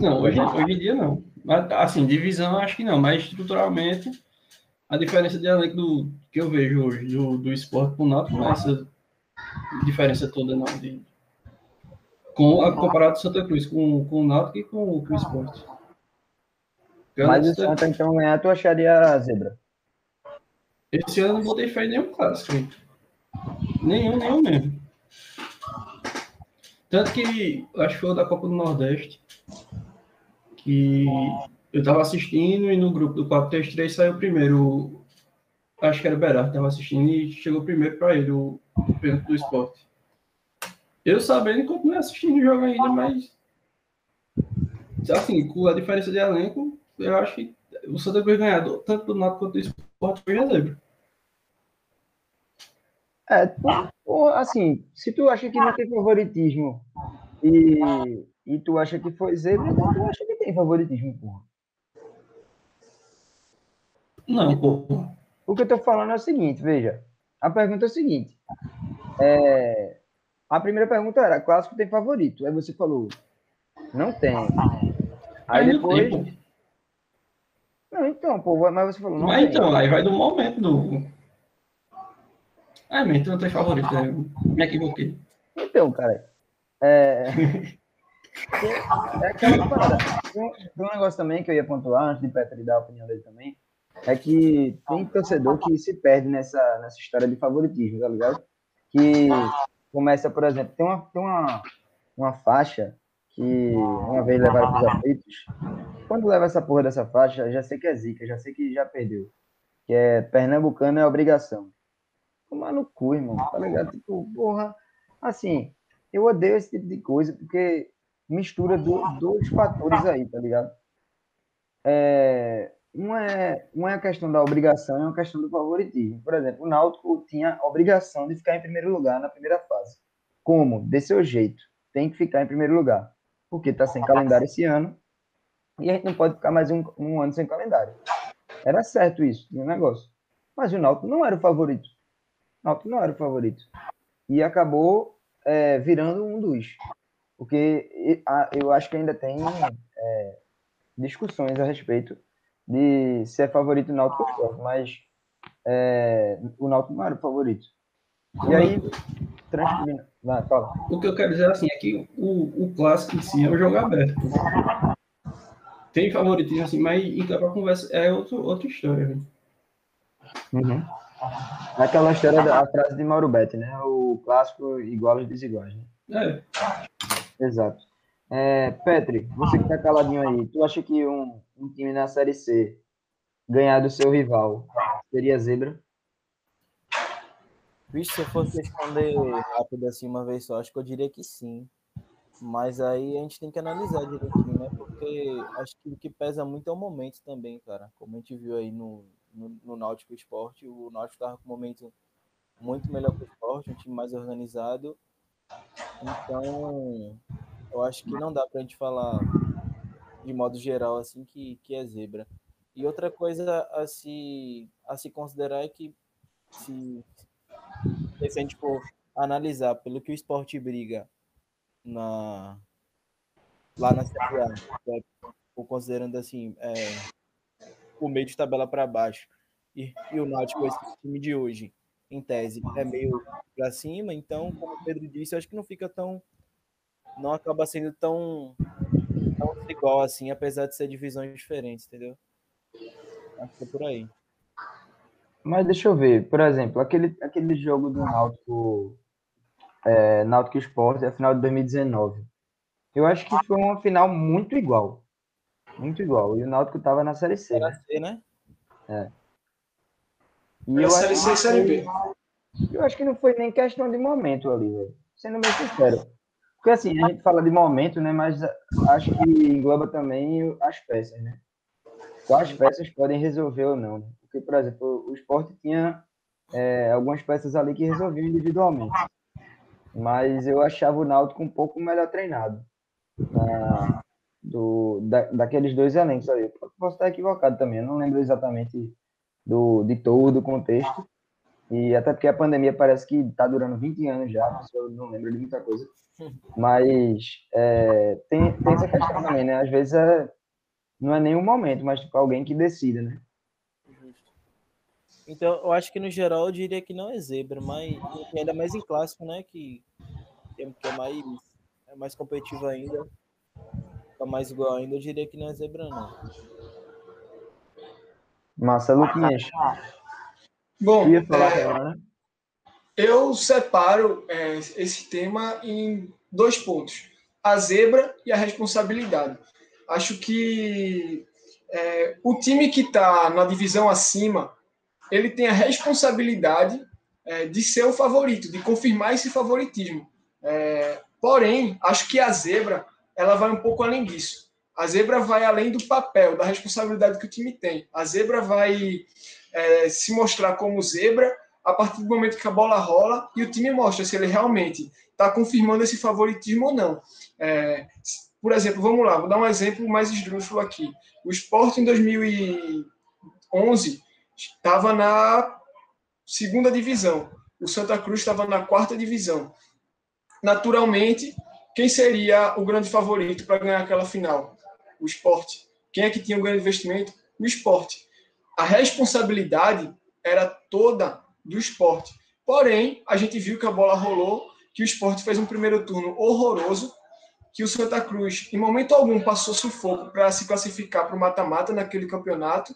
Não, hoje, hoje em dia não. Assim, divisão acho que não, mas estruturalmente a diferença de elenco do, que eu vejo hoje do, do esporte com o Náutico não é essa diferença toda não. De, com, a, comparado com Santa Cruz, com, com o Náutico e com, com o esporte. Mas o Santa então ganhar, tu acharia zebra? Esse ano não botei fé em nenhum clássico. Nenhum, nenhum mesmo. Tanto que acho que foi o da Copa do Nordeste que eu estava assistindo e no grupo do 433 saiu primeiro acho que era o Berardo que estava assistindo e chegou primeiro para ele, o, o pênalti do esporte. Eu sabendo, continuei assistindo o jogo ainda, mas. Assim, com a diferença de elenco, eu acho que o Santa Cruz ganhador, tanto do Náutico quanto do esporte, foi a zebra. É, tu, assim, se tu acha que não tem favoritismo e, e tu acha que foi zebra, então tu acha que tem favoritismo, porra. Não, porra. O que eu tô falando é o seguinte, veja. A pergunta é o seguinte. É, a primeira pergunta era, clássico tem favorito? Aí você falou, não tem. Aí depois... Não, então, pô, mas você falou, não Mas tem. então, aí vai do momento do... Ah, mas então não tem favorito, né? Me equivoquei. Então, cara, é... é aquela parada. Tem tem um negócio também que eu ia pontuar, antes de Petri dar a opinião dele também, é que tem torcedor que se perde nessa, nessa história de favoritismo, tá ligado? Que começa, por exemplo, tem uma, tem uma, uma faixa que uma vez levaram para os aflitos. Quando leva essa porra dessa faixa, já sei que é zica, já sei que já perdeu. Que é Pernambucano é obrigação. Tomar no cu, irmão, tá ligado? Tipo, porra, assim, eu odeio esse tipo de coisa porque mistura do- dois fatores aí, tá ligado? É, um, é, um é a questão da obrigação e uma questão do favoritismo. Por exemplo, o Náutico tinha a obrigação de ficar em primeiro lugar na primeira fase. Como? De seu jeito. Tem que ficar em primeiro lugar. Porque tá sem calendário esse ano e a gente não pode ficar mais um, um ano sem calendário. Era certo isso, tinha um negócio. Mas o Náutico não era o favorito. O Náutico não era o favorito. E acabou é, virando um dos. Porque eu acho que ainda tem é, discussões a respeito de se é favorito o Náutico mas é, o Náutico não era o favorito. E aí, transferindo. Vai, fala. O que eu quero dizer assim é que o, o clássico em si é um jogo aberto. Tem favoritismo assim, mas em campo a conversa é outro, outra história. velho. Uhum. Aquela história da a frase de Mauro Betti, né? O clássico igual aos desiguais. Né? É, Exato. É, Petri, você que tá caladinho aí, tu acha que um, um time na Série C ganhar do seu rival seria zebra? Vixe, se eu fosse responder rápido assim uma vez só, acho que eu diria que sim. Mas aí a gente tem que analisar direitinho, né? Porque acho que o que pesa muito é o momento também, cara. Como a gente viu aí no, no, no Náutico Esporte, o Náutico estava com um momento muito melhor que o Esporte, um time mais organizado. Então, eu acho que não dá pra gente falar de modo geral assim que, que é zebra. E outra coisa a se, a se considerar é que se, se a gente for analisar pelo que o esporte briga na, lá na Série A, né, considerando assim, é, o meio de tabela para baixo, e, e o Náutico, esse time de hoje, em tese, é meio para cima, então, como o Pedro disse, acho que não fica tão. Não acaba sendo tão, tão igual assim, apesar de ser divisões diferentes, entendeu? Acho que é por aí. Mas deixa eu ver, por exemplo, aquele, aquele jogo do Náutico, é, Náutico Esporte, a final de 2019. Eu acho que foi uma final muito igual. Muito igual. E o Náutico tava na Série C. Era Né? C, né? E É eu Série acho, C e Série B. eu acho que não foi nem questão de momento ali, velho. Sendo bem sincero. Porque assim, a gente fala de momento, né? Mas acho que engloba também as peças, né? Quais peças podem resolver ou não. Né? Porque, por exemplo, o esporte tinha é, algumas peças ali que resolviam individualmente. Mas eu achava o Náutico um pouco melhor treinado. na- do, da, daqueles dois elencos ali. Eu Posso estar equivocado também, eu não lembro exatamente do, de todo o contexto. E até porque a pandemia parece que está durando 20 anos já, pessoa não lembra de muita coisa. Mas é, tem, tem essa questão também, né? Às vezes é, não é nenhum momento, mas tipo, alguém que decida, né? Justo. Então, eu acho que no geral eu diria que não é zebra, mas ainda mais em clássico, né? Que, que é- que é mais, é mais competitivo ainda, tá mais igual ainda, eu diria que não é zebra, não. Massa, Luquinhas. Bom, ia falar agora, né? Eu separo é, esse tema em dois pontos: a zebra e a responsabilidade. Acho que é, o time que está na divisão acima ele tem a responsabilidade é, de ser o favorito, de confirmar esse favoritismo. É, porém, acho que a zebra ela vai um pouco além disso. A zebra vai além do papel, da responsabilidade que o time tem. A zebra vai é, se mostrar como zebra a partir do momento que a bola rola e o time mostra se ele realmente está confirmando esse favoritismo ou não. É, por exemplo, vamos lá, vou dar um exemplo mais esdrúxulo aqui. O Sport em 2011 estava na segunda divisão. O Santa Cruz estava na quarta divisão. Naturalmente, quem seria o grande favorito para ganhar aquela final? O esporte. Quem é que tinha um grande investimento? O esporte. A responsabilidade era toda do esporte. Porém, a gente viu que a bola rolou, que o esporte fez um primeiro turno horroroso, que o Santa Cruz, em momento algum, passou sufoco para se classificar para o mata-mata naquele campeonato.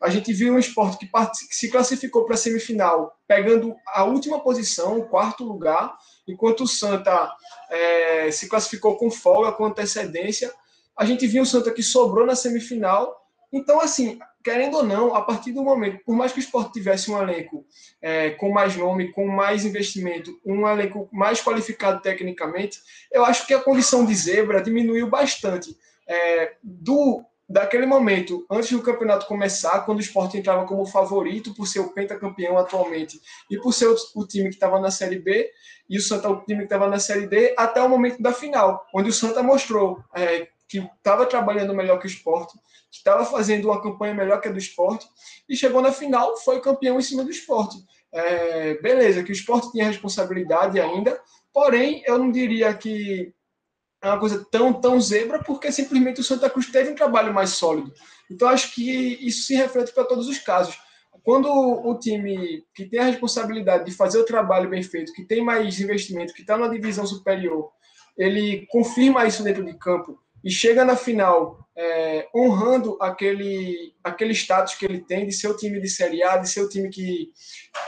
A gente viu um esporte que se classificou para a semifinal, pegando a última posição, o quarto lugar, enquanto o Santa é, se classificou com folga, com antecedência. A gente viu o Santa que sobrou na semifinal. Então, assim, querendo ou não, a partir do momento, por mais que o esporte tivesse um elenco é, com mais nome, com mais investimento, um elenco mais qualificado tecnicamente, eu acho que a condição de zebra diminuiu bastante. É, do daquele momento, antes do campeonato começar, quando o esporte entrava como favorito por ser o pentacampeão atualmente e por ser o time que estava na Série B, e o Santa o time que estava na Série D, até o momento da final, onde o Santa mostrou é, que estava trabalhando melhor que o esporte, que estava fazendo uma campanha melhor que a do esporte, e chegou na final, foi campeão em cima do esporte. É, beleza, que o esporte tinha responsabilidade ainda, porém, eu não diria que é uma coisa tão, tão zebra, porque simplesmente o Santa Cruz teve um trabalho mais sólido. Então, acho que isso se reflete para todos os casos. Quando o time que tem a responsabilidade de fazer o trabalho bem feito, que tem mais investimento, que está na divisão superior, ele confirma isso dentro de campo e chega na final é, honrando aquele, aquele status que ele tem de ser o time de Série A, de ser o time que,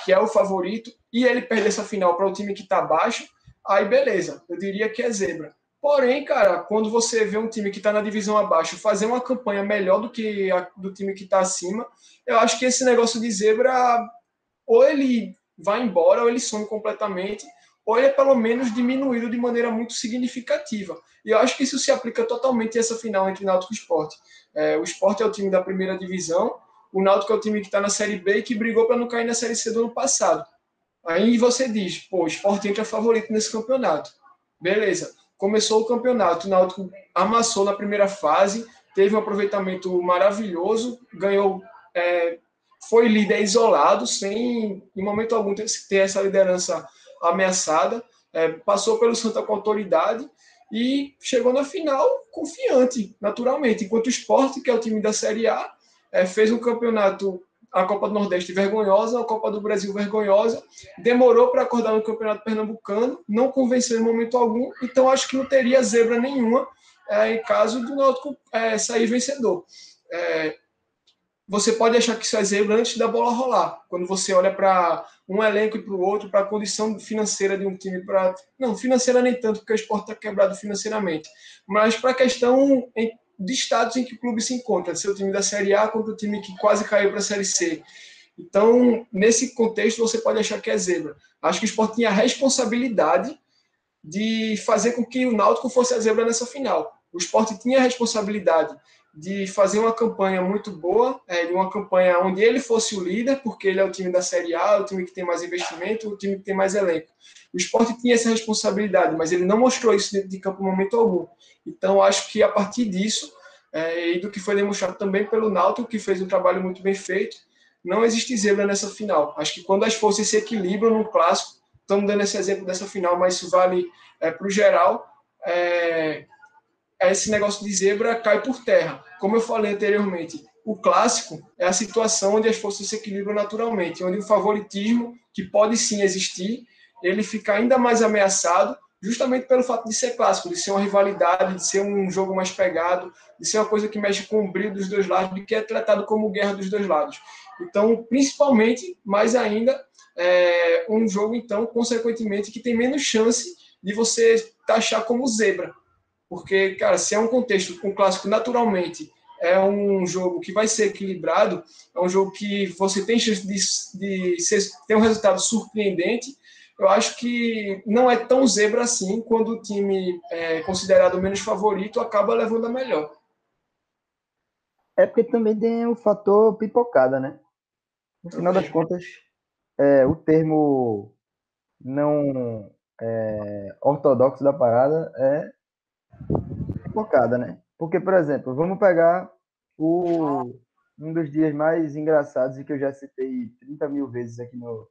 que é o favorito, e ele perde essa final para o time que está abaixo, aí beleza, eu diria que é zebra. Porém, cara, quando você vê um time que está na divisão abaixo fazer uma campanha melhor do que a do time que está acima, eu acho que esse negócio de zebra, ou ele vai embora, ou ele some completamente, ou ele é pelo menos diminuído de maneira muito significativa. E eu acho que isso se aplica totalmente a essa final entre Náutico e Esporte. É, o Esporte é o time da primeira divisão, o Náutico é o time que está na Série B e que brigou para não cair na Série C do ano passado. Aí você diz, pô, o Esporte entra favorito nesse campeonato. Beleza começou o campeonato, o Náutico amassou na primeira fase, teve um aproveitamento maravilhoso, ganhou, é, foi líder isolado, sem em momento algum ter, ter essa liderança ameaçada, é, passou pelo Santa com autoridade e chegou na final confiante, naturalmente, enquanto o Sport, que é o time da Série A, é, fez um campeonato a Copa do Nordeste vergonhosa, a Copa do Brasil vergonhosa, demorou para acordar no Campeonato Pernambucano, não convenceu em momento algum, então acho que não teria zebra nenhuma é, em caso do Náutico é, sair vencedor. É, você pode achar que isso é zebra antes da bola rolar, quando você olha para um elenco para o outro, para a condição financeira de um time, para não financeira nem tanto, porque o esporte está quebrado financeiramente, mas para a questão de estados em que o clube se encontra, seu time da Série A contra o time que quase caiu para a Série C. Então, nesse contexto, você pode achar que é zebra. Acho que o Sport tinha a responsabilidade de fazer com que o Náutico fosse a zebra nessa final. O Sport tinha a responsabilidade de fazer uma campanha muito boa, é, de uma campanha onde ele fosse o líder, porque ele é o time da Série A, o time que tem mais investimento, o time que tem mais elenco. O esporte tinha essa responsabilidade, mas ele não mostrou isso dentro de campo em momento algum. Então, acho que a partir disso, é, e do que foi demonstrado também pelo Náutico, que fez um trabalho muito bem feito, não existe zebra nessa final. Acho que quando as forças se equilibram no clássico, estamos dando esse exemplo dessa final, mas isso vale é, para o geral, é, esse negócio de zebra cai por terra. Como eu falei anteriormente, o clássico é a situação onde as forças se equilibram naturalmente, onde o favoritismo, que pode sim existir, ele fica ainda mais ameaçado, justamente pelo fato de ser clássico, de ser uma rivalidade, de ser um jogo mais pegado, de ser uma coisa que mexe com o brilho dos dois lados, de que é tratado como guerra dos dois lados. Então, principalmente, mais ainda, é um jogo, então, consequentemente, que tem menos chance de você taxar como zebra, porque, cara, se é um contexto, um clássico naturalmente é um jogo que vai ser equilibrado, é um jogo que você tem chance de, de ser, ter um resultado surpreendente. Eu acho que não é tão zebra assim quando o time é considerado menos favorito acaba levando a melhor. É porque também tem o fator pipocada, né? No final das contas, é, o termo não é, ortodoxo da parada é pipocada, né? Porque, por exemplo, vamos pegar o, um dos dias mais engraçados e que eu já citei 30 mil vezes aqui no,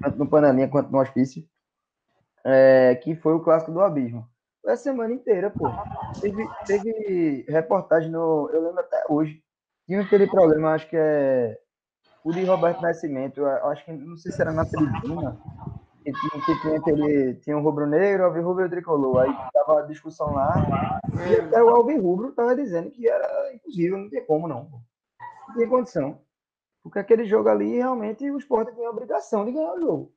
tanto no Panelinha quanto no Hospício, é, que foi o clássico do Abismo. Foi a semana inteira, pô. Teve, teve reportagem no. Eu lembro até hoje. Tinha aquele problema, acho que é o de Roberto Nascimento, acho que não sei se era na tribuna, que tinha, que tinha. Tinha um rubro-negro, alvirrubro e tricolor. Aí tava a discussão lá, e até o alvirrubro tava dizendo que era impossível, não tem como não. Não tem condição. Porque aquele jogo ali, realmente, o esporte tinha a obrigação de ganhar o jogo.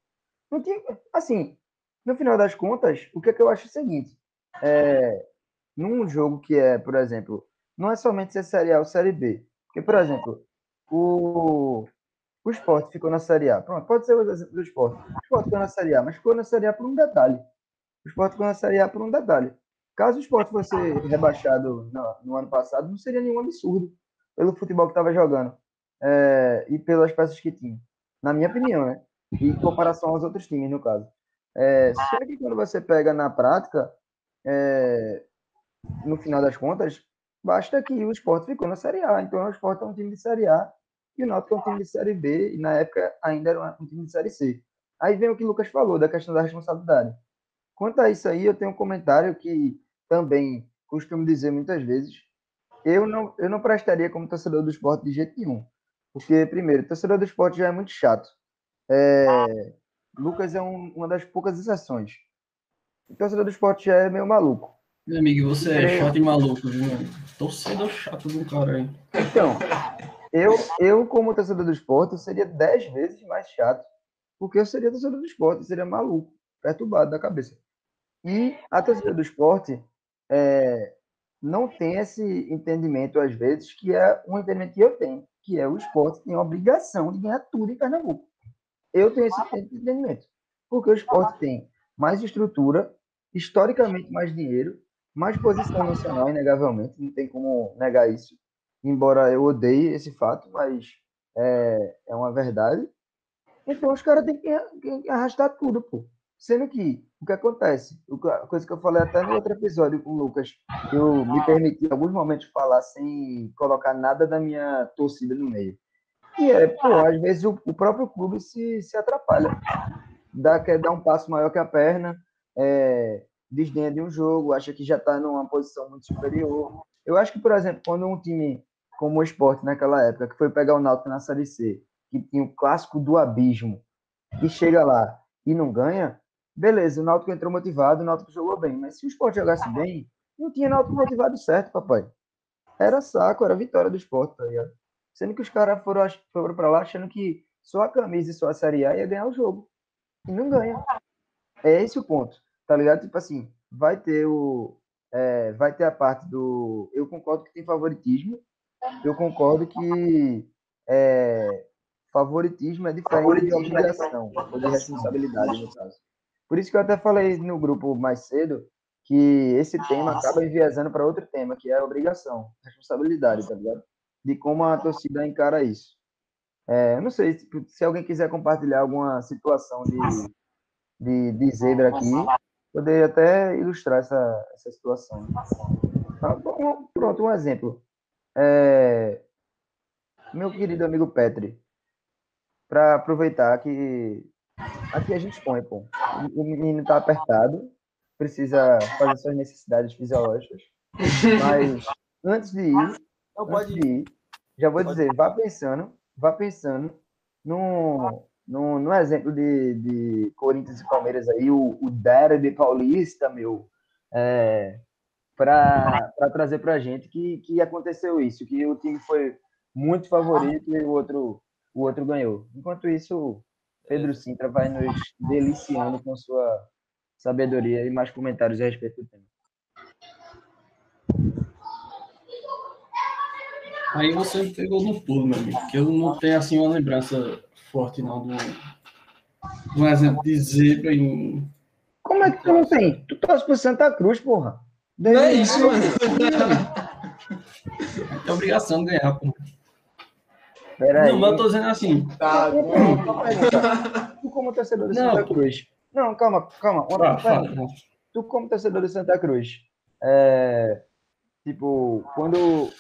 Não tinha. Assim, no final das contas, o que, é que eu acho é o seguinte: é, num jogo que é, por exemplo, não é somente ser Série A ou Série B. Porque, por exemplo, o, o esporte ficou na Série A. Pronto, pode ser o exemplo do esporte. O esporte ficou na Série A, mas ficou na Série A por um detalhe. O esporte ficou na Série A por um detalhe. Caso o esporte fosse rebaixado no, no ano passado, não seria nenhum absurdo pelo futebol que estava jogando é, e pelas peças que tinha. Na minha opinião, né? E em comparação aos outros times, no caso. É, só que quando você pega na prática, é, no final das contas, basta que o esporte ficou na Série A. Então, o esporte é um time de Série A e o Náutico é um time de Série B, e na época ainda era um time de Série C. Aí vem o que o Lucas falou, da questão da responsabilidade. Quanto a isso aí, eu tenho um comentário que também costumo dizer muitas vezes. Eu não, eu não prestaria como torcedor do esporte de jeito nenhum. Porque, primeiro, torcedor do esporte já é muito chato. É, Lucas é um, uma das poucas exceções. O torcedor do esporte já é meio maluco. Meu amigo, você é chato e maluco, viu? Torcedor chato do cara aí. Então, eu, eu, como torcedor do esporte, seria dez vezes mais chato. Porque eu seria torcedor do esporte, eu seria maluco, perturbado da cabeça. E a torcida do esporte é, não tem esse entendimento, às vezes, que é um entendimento que eu tenho, que é o esporte tem a obrigação de ganhar tudo em Pernambuco. Eu tenho esse entendimento. Porque o esporte tem mais estrutura, historicamente mais dinheiro, mais posição nacional, inegavelmente, não tem como negar isso embora eu odeie esse fato, mas é, é uma verdade. Então os caras têm que arrastar tudo, pô. Sendo que o que acontece, a coisa que eu falei até no outro episódio com o Lucas, eu me permiti em alguns momentos falar sem colocar nada da minha torcida no meio. E é, pô, às vezes o, o próprio clube se, se atrapalha. Dá, quer dar um passo maior que a perna, é, desdenha de um jogo, acha que já está numa posição muito superior. Eu acho que, por exemplo, quando um time como o esporte naquela época, que foi pegar o Náutico na Série C, que tinha o clássico do abismo, e chega lá e não ganha, beleza, o Náutico entrou motivado, o Náutico jogou bem, mas se o esporte jogasse bem, não tinha Náutico motivado certo, papai. Era saco, era vitória do esporte, tá ligado? Sendo que os caras foram, foram pra lá achando que só a camisa e só a Série A ia ganhar o jogo. E não ganha. É esse o ponto, tá ligado? Tipo assim, vai ter o. É, vai ter a parte do. Eu concordo que tem favoritismo, eu concordo que é, favoritismo é diferente favoritismo de obrigação, é ou de responsabilidade, no caso. Por isso que eu até falei no grupo mais cedo que esse tema acaba enviesando para outro tema, que é a obrigação, responsabilidade, tá ligado? De como a torcida encara isso. É, eu não sei se, se, alguém quiser compartilhar alguma situação de, de, de zebra aqui, poderia até ilustrar essa, essa situação. Ah, pronto, um exemplo. É, meu querido amigo Petri, para aproveitar que aqui a gente põe, pô. O menino tá apertado, precisa fazer suas necessidades fisiológicas, mas antes de ir, não pode ir, já vou dizer, vá pensando, vá pensando no, no, no exemplo de, de Corinthians e Palmeiras aí, o, o derby paulista, meu, é, para trazer para a gente que, que aconteceu isso, que o time foi muito favorito e o outro, o outro ganhou. Enquanto isso, Pedro Sintra vai nos deliciando com sua sabedoria e mais comentários a respeito do tema. Aí você pegou no pulo, meu amigo, que eu não tenho assim uma lembrança forte não de um exemplo de zebra em. Como é que tu não tem? Tu torce pro Santa Cruz, porra. Não é isso, mano. É obrigação de ganhar, pô. Peraí. Não, mas eu tô dizendo assim. Tá, pergunta. Tu como torcedor do Não, Santa pô. Cruz. Não, calma, calma. Uma Ah, pergunta. fala. tu como torcedor do Santa Cruz, é, tipo, quando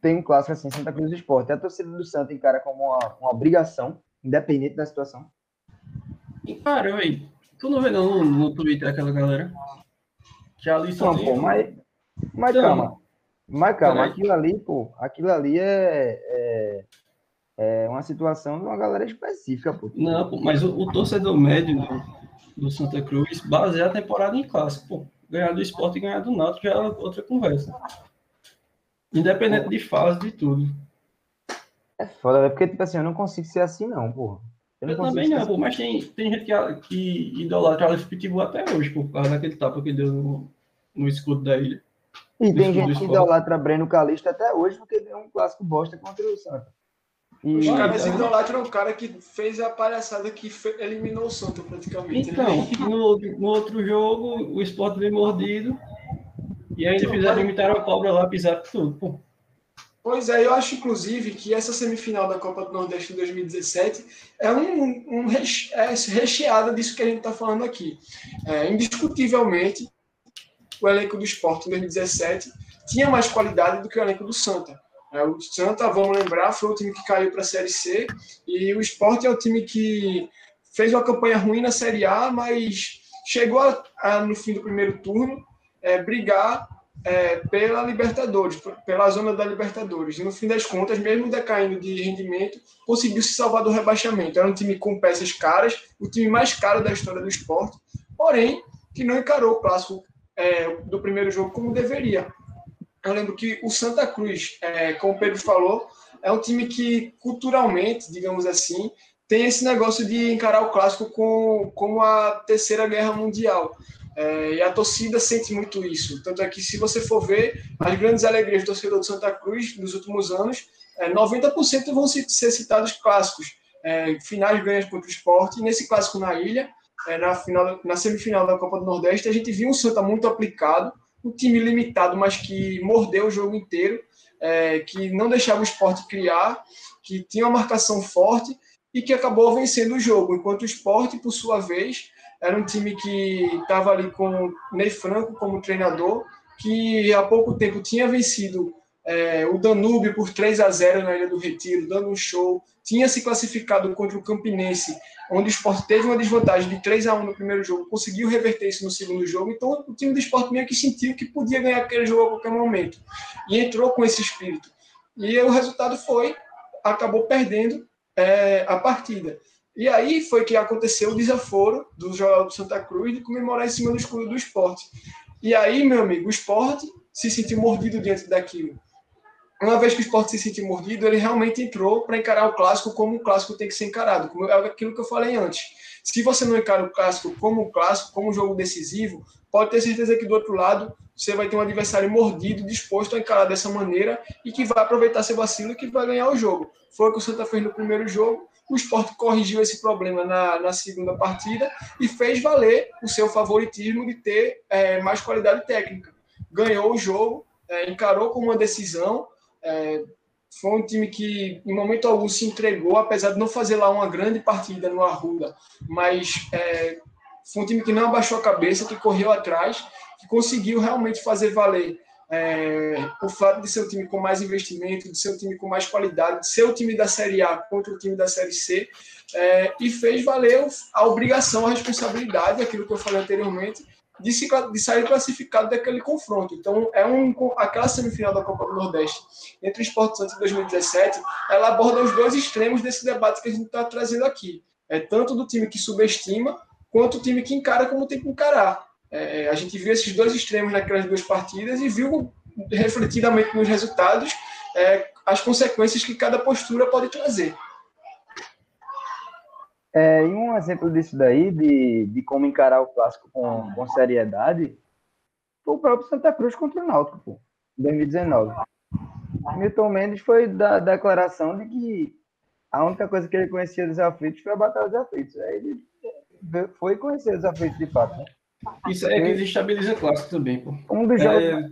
tem um clássico assim, Santa Cruz do Esporte, a torcida do Santa encara como uma, uma obrigação, independente da situação. E, cara, velho, tu não vê não no, no Twitter aquela galera? Ali só Não, pô, mas, mas Então, calma. Mas calma, peraí. aquilo ali, pô, aquilo ali é, é, é uma situação de uma galera específica, pô. Não, pô, mas o, o torcedor médio do, Santa Cruz baseia a temporada em clássico. Pô, ganhar do esporte e ganhar do Náutico já é outra conversa. Independente de fase, de tudo. É foda, é porque, tipo assim, eu não consigo ser assim, não, porra. Eu, consigo também não, assim. pô, mas tem, tem gente que, que idolatra Alex Pitbull até hoje, pô, por causa daquele tapa que deu no, no escudo da ilha. E tem gente que idolatra Breno Calixto até hoje porque deu um clássico bosta contra o Santa. E, Os caras então- idolatram o cara que fez a palhaçada que eliminou o Santa praticamente. né? Então, no, no outro jogo, o esporte veio mordido. E ainda fizeram imitar a cobra lá, pisar tudo. Pô, Pois é, eu acho inclusive que essa semifinal da Copa do Nordeste em 2017 é um, um reche- é recheada disso que a gente está falando aqui. É, indiscutivelmente, o elenco do esporte em 2017 tinha mais qualidade do que o elenco do Santa. É, o Santa, vamos lembrar, foi o time que caiu para a Série C e o esporte é o time que fez uma campanha ruim na Série A, mas chegou a, a, no fim do primeiro turno é, brigar é, pela Libertadores, pela zona da Libertadores. E no fim das contas, mesmo decaindo de rendimento, conseguiu se salvar do rebaixamento. Era um time com peças caras, o time mais caro da história do esporte, porém, que não encarou o clássico é, do primeiro jogo como deveria. Eu lembro que o Santa Cruz, é, como o Pedro falou, é um time que culturalmente, digamos assim, tem esse negócio de encarar o clássico com, como a terceira guerra mundial. É, e a torcida sente muito isso. Tanto é que, se você for ver, as grandes alegrias do torcedor do Santa Cruz nos últimos anos, é, 90% vão se- ser citados clássicos. É, finais ganhas contra o esporte. E nesse clássico na ilha, é, na, final, na semifinal da Copa do Nordeste, a gente viu um Santa muito aplicado, um time limitado, mas que mordeu o jogo inteiro, é, que não deixava o esporte criar, que tinha uma marcação forte e que acabou vencendo o jogo. Enquanto o esporte, por sua vez, era um time que estava ali com Ney Franco como treinador, que há pouco tempo tinha vencido é, o Danúbio por 3 a 0 na Ilha do Retiro, dando um show, tinha se classificado contra o Campinense, onde o esporte teve uma desvantagem de 3 a 1 no primeiro jogo, conseguiu reverter isso no segundo jogo, então o time do esporte meio que sentiu que podia ganhar aquele jogo a qualquer momento, e entrou com esse espírito. E o resultado foi, acabou perdendo é, a partida. E aí foi que aconteceu o desaforo do jogador do Santa Cruz de comemorar em cima do escudo do esporte. E aí, meu amigo, o esporte se sentiu mordido diante daquilo. Uma vez que o esporte se sentiu mordido, ele realmente entrou para encarar o clássico como o clássico tem que ser encarado, como é aquilo que eu falei antes. Se você não encara o clássico como um clássico, como um jogo decisivo, pode ter certeza que do outro lado você vai ter um adversário mordido, disposto a encarar dessa maneira e que vai aproveitar seu vacilo e que vai ganhar o jogo. Foi o que o Santa fez no primeiro jogo. O esporte corrigiu esse problema na, na segunda partida e fez valer o seu favoritismo de ter é, mais qualidade técnica. Ganhou o jogo, é, encarou como uma decisão. É, foi um time que, em momento algum, se entregou, apesar de não fazer lá uma grande partida no Arruda, mas é, foi um time que não abaixou a cabeça, que correu atrás, que conseguiu realmente fazer valer é, o fato de ser um time com mais investimento, de ser um time com mais qualidade, de ser o time da Série A contra o time da Série C, é, e fez valer a obrigação, a responsabilidade, aquilo que eu falei anteriormente, de, se, de sair classificado daquele confronto. Então, é um, aquela semifinal da Copa do Nordeste entre o Sport Santos e 2017, ela aborda os dois extremos desse debate que a gente está trazendo aqui. É tanto do time que subestima, quanto o time que encara como tem que encarar. É, a gente viu esses dois extremos naquelas duas partidas e viu refletidamente nos resultados é, as consequências que cada postura pode trazer. É, e um exemplo disso daí, de, de como encarar o clássico com, com seriedade, foi o próprio Santa Cruz contra o Náutico, pô, em 2019. Milton Mendes foi da declaração de que a única coisa que ele conhecia dos aflitos foi a Batalha dos Aflitos. Aí ele foi conhecer os aflitos de fato, né? Isso é que desestabiliza clássico também, pô. Um dos jogos, É,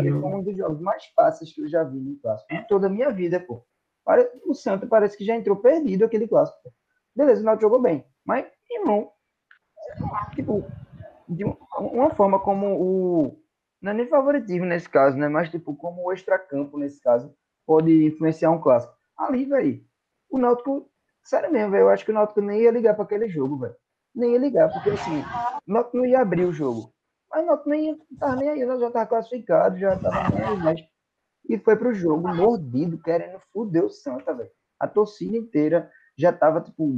aquilo. foi um dos jogos mais fáceis que eu já vi no clássico. De toda a minha vida, pô. O Santa parece que já entrou perdido aquele clássico. pô. Beleza, o Náutico jogou bem. Mas, irmão, tipo, de um- uma forma como o. Não é nem favoritismo nesse caso, né? Mas, tipo, como o extracampo nesse caso pode influenciar um clássico. Ali, velho, o Náutico. Sério mesmo, velho. Eu acho que o Náutico nem ia ligar para aquele jogo, velho. Nem ia ligar, porque assim, o Náutico não ia abrir o jogo. Mas o Náutico nem tava nem aí, nós já tava classificado, já tava mas... E foi pro jogo mordido, querendo foder o Santa, velho. A torcida inteira já tava, tipo,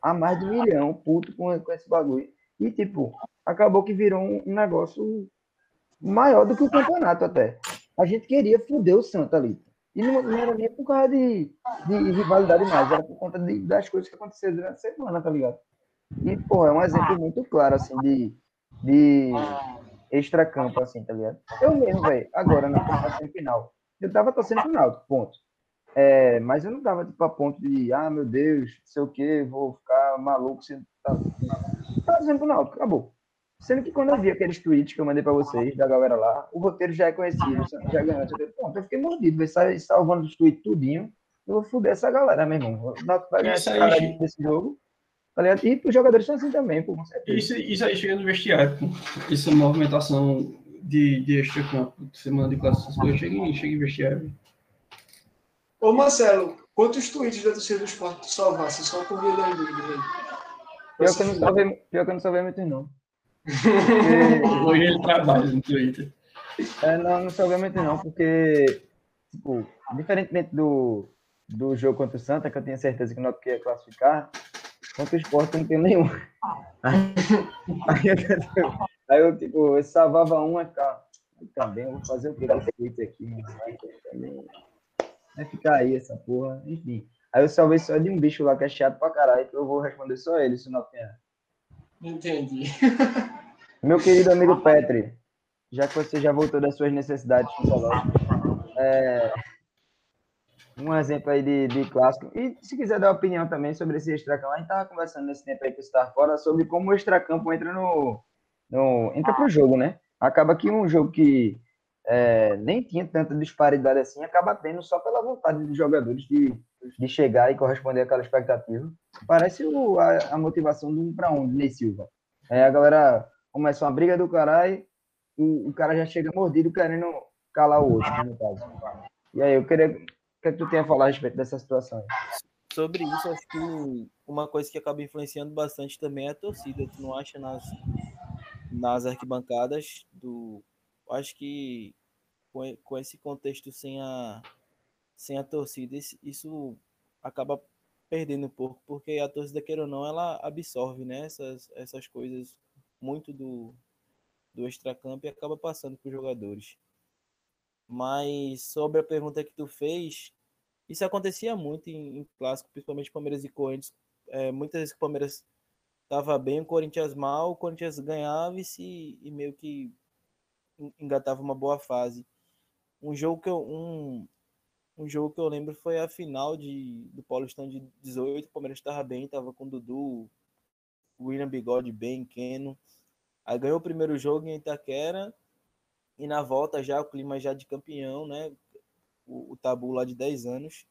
a mais de um milhão, puto com, com esse bagulho. E, tipo, acabou que virou um, negócio maior do que o campeonato até. A gente queria foder o Santa ali. E não, não era nem por causa de, de rivalidade mais, era por conta de- das coisas que aconteceram durante a semana, tá ligado? E, pô, é um exemplo muito claro, assim, de, de extracampo, assim, tá ligado? Eu mesmo, velho, agora na na semifinal, eu tava torcendo pro Náutico, ponto. É, mas eu não tava, tipo, a ponto de, ah, meu Deus, não sei o quê, vou ficar maluco, se tá... tava torcendo pro Náutico, acabou. Sendo que quando eu vi aqueles tweets que eu mandei pra vocês, da galera lá, o roteiro já é conhecido, já ganhou. Pronto, eu fiquei mordido, vai sair salvando os tweets tudinho. Eu vou fuder essa galera, meu irmão. O Náutico vai ganhar esse cara desse jogo. Tá? E os jogadores são assim também, pô. Isso, isso aí chega no vestiário, pô. Essa movimentação de, de extra-campo, de semana de classificação, chega em vestiário. Ô Marcelo, quantos tweets da torcida do esporte tu salvasse? Só por via das dúvidas aí. Pior que eu não salvei, pior que eu não salvei muito, não. Hoje ele trabalha no Twitter. É, não, não salvei muito não, porque, tipo, diferentemente do, do jogo contra o Santa, que eu tinha certeza que o Náutico ia classificar, contra o Sport eu não tenho nenhum. Aí, aí eu, aí eu, tipo, eu salvava um e ficava, também, eu vou fazer o que desse tweet aqui, mano, vai, também, vai ficar aí essa porra, enfim. Aí eu salvei só de um bicho lá que é chato pra caralho, que eu vou responder só ele, se não tem. Entendi. Meu querido amigo Petri, já que você já voltou das suas necessidades fisiológicas, é, um exemplo aí de, de clássico. E se quiser dar opinião também sobre esse extracampo, a gente estava conversando nesse tempo aí que você estava fora sobre como o extracampo entra no, no entra pro jogo, né? Acaba que um jogo que é, nem tinha tanta disparidade assim, acaba tendo só pela vontade dos jogadores de, de chegar e corresponder àquela expectativa. Parece o, a, a motivação do um para um, Ney Silva. É, a galera começa uma briga do caralho, o, o cara já chega mordido querendo calar o outro, né, no caso. E aí, eu queria. O que, é que tu tem a falar a respeito dessa situação? Sobre isso, acho que uma coisa que acaba influenciando bastante também é a torcida. Tu não acha nas, nas arquibancadas do. Acho que com, com esse contexto sem a, sem a torcida, isso, acaba perdendo um pouco, porque a torcida, queira ou não, ela absorve né, essas, essas coisas muito do, do extracampo e acaba passando para os jogadores. Mas sobre a pergunta que tu fez, isso acontecia muito em, em clássico, principalmente Palmeiras e Corinthians. É, muitas vezes o Palmeiras estava bem, o Corinthians mal, o Corinthians ganhava e, se, e meio que engatava uma boa fase. Um jogo que eu, um, um jogo que eu lembro foi a final de, do Paulistão de 18, o Palmeiras estava bem, estava com o Dudu, William Bigode bem, Keno. Aí ganhou o primeiro jogo em Itaquera e na volta já o clima já de campeão, né? O, o tabu lá de 10 anos.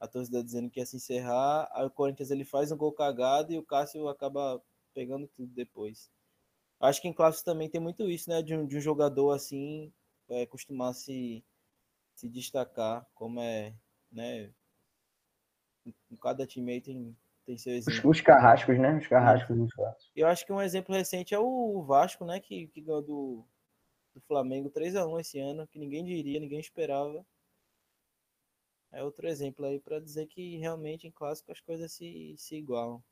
A torcida dizendo que ia se encerrar. Aí o Corinthians ele faz um gol cagado e o Cássio acaba pegando tudo depois. Acho que em clássico também tem muito isso, né? De um, de um jogador assim é, costumar se, se destacar, como é, né? Em cada time tem, tem seu exemplo. Os carrascos, né? Os carrascos dos clássicos. Eu acho que um exemplo recente é o Vasco, né? Que, que ganhou do, do Flamengo 3 a 1 esse ano, que ninguém diria, ninguém esperava. É outro exemplo aí para dizer que realmente em clássico as coisas se, se igualam.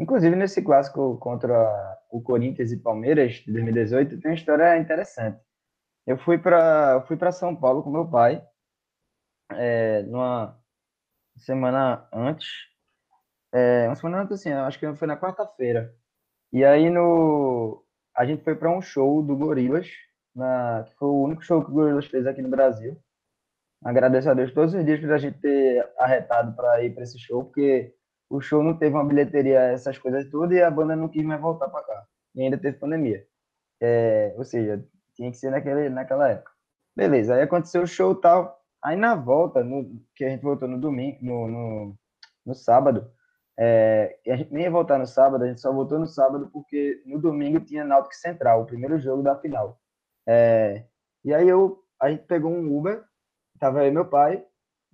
Inclusive, nesse clássico contra o Corinthians e Palmeiras de 2018, tem uma história interessante. Eu fui para fui São Paulo com meu pai, é, numa semana antes. É, uma semana antes, assim, acho que foi na quarta-feira. E aí, no, a gente foi para um show do Gorilas, na, que foi o único show que o Gorillaz fez aqui no Brasil. Agradeço a Deus todos os dias por a gente ter arretado para ir para esse show, porque o show não teve uma bilheteria, essas coisas todas, e a banda não quis mais voltar para cá. E ainda teve pandemia. É, ou seja, tinha que ser naquele, naquela época. Beleza, aí aconteceu o show tal. Aí na volta, no, que a gente voltou no domingo, no, no, no sábado, é, a gente nem ia voltar no sábado, a gente só voltou no sábado porque no domingo tinha Náutico Central, o primeiro jogo da final. É, e aí eu, a gente pegou um Uber, tava aí meu pai,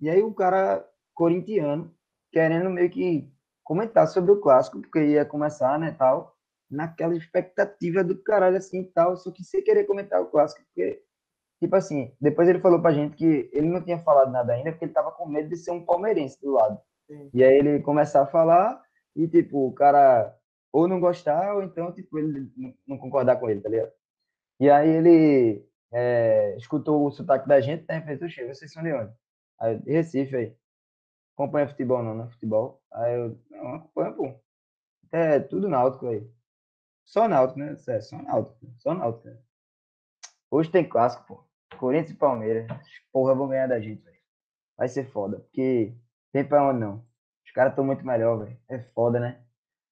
e aí o cara corintiano, querendo meio que comentar sobre o clássico, porque ia começar, né, tal, naquela expectativa do caralho assim tal, só que sem querer comentar o clássico, porque tipo assim, depois ele falou pra gente que ele não tinha falado nada ainda, porque ele tava com medo de ser um palmeirense do lado. Sim. E aí ele começar a falar e tipo, o cara ou não gostar, ou então tipo ele não concordar com ele, tá ligado? E aí ele é, escutou o sotaque da gente, né? Fez o cheiro, vocês são de onde? Aí, Recife aí. Acompanha futebol não, né? Futebol. Aí eu, não, acompanha, pô. É tudo náutico aí. Só náutico, né? É, só náutico. Só náutico. Né? Hoje tem clássico, pô. Corinthians e Palmeiras. Porra, vão ganhar da gente, velho. Vai ser foda. Porque tem pra onde não. Os caras estão muito melhor, velho. É foda, né?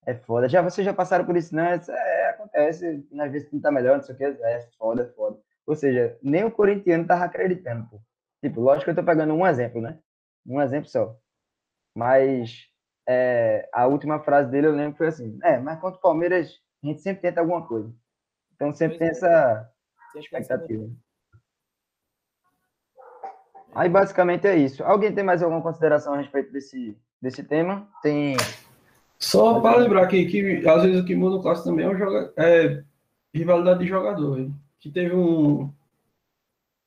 É foda. Já vocês já passaram por isso, né? É, acontece. Às vezes não tá melhor, não sei o que. É foda, é foda. Ou seja, nem o corintiano tava acreditando, pô. Tipo, lógico que eu tô pegando um exemplo, né? Um exemplo só. Mas é, a última frase dele eu lembro que foi assim: É, mas contra o Palmeiras a gente sempre tenta alguma coisa. Então sempre pois tem é. essa expectativa. Aí basicamente é isso. Alguém tem mais alguma consideração a respeito desse, desse tema? Tem. Só para lembrar aqui que às vezes o que muda o clássico também é, um joga... é rivalidade de jogador. Hein? Que teve um.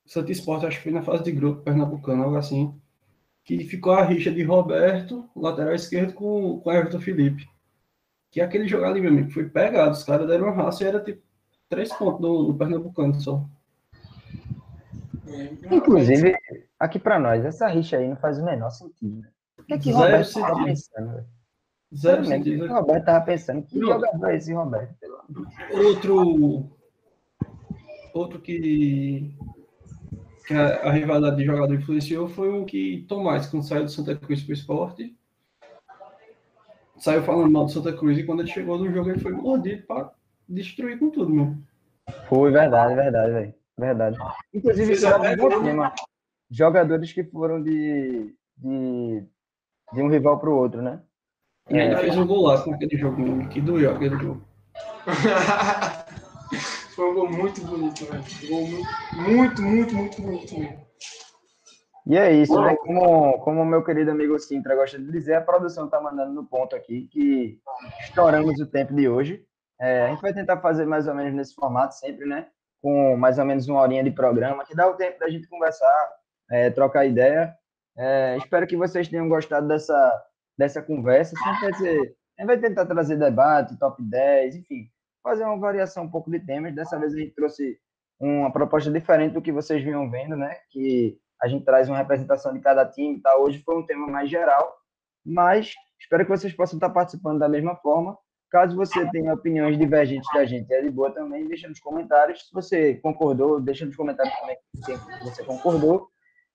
Santa Esporte, acho que foi na fase de grupo, Pernambucano, algo assim. Que ficou a rixa de Roberto, lateral esquerdo, com, com Everton Felipe. Que aquele jogo ali, meu amigo, foi pegado. Os caras deram uma raça e era tipo três pontos no, no Pernambucano só. Inclusive, aqui para nós, essa rixa aí não faz o menor sentido. Né? O que é que Roberto estava pensando? Véio? Zero sentido. O que Roberto estava pensando? Que jogador é esse, Roberto? Outro. Outro que. Que a, a rivalidade de jogador influenciou foi o que Tomás, quando saiu do Santa Cruz para o esporte, saiu falando mal do Santa Cruz e quando ele chegou no jogo ele foi mordido para destruir com tudo, meu. Foi verdade, verdade, velho. Verdade. Inclusive, isso é um tema. Jogadores que foram de, de, de um rival para o outro, né? E é, fez um golaço naquele jogo, que doeu aquele jogo. Foi um gol muito bonito, velho. Gol muito, muito, muito bonito mesmo. E é isso, né? Como, como o meu querido amigo Sintra gosta de dizer, a produção está mandando no ponto aqui que estouramos o tempo de hoje. É, a gente vai tentar fazer mais ou menos nesse formato sempre, né? Com mais ou menos uma horinha de programa, que dá o tempo da gente conversar, é, trocar ideia. É, espero que vocês tenham gostado dessa, dessa conversa. Sempre vai ser, a gente vai tentar trazer debate, top 10, enfim, fazer uma variação um pouco de temas. Dessa vez a gente trouxe uma proposta diferente do que vocês vinham vendo, né? Que a gente traz uma representação de cada time, tá? Hoje foi um tema mais geral, mas espero que vocês possam estar participando da mesma forma. Caso você tenha opiniões divergentes da gente, é de boa também, deixa nos comentários. Se você concordou, deixa nos comentários também se você concordou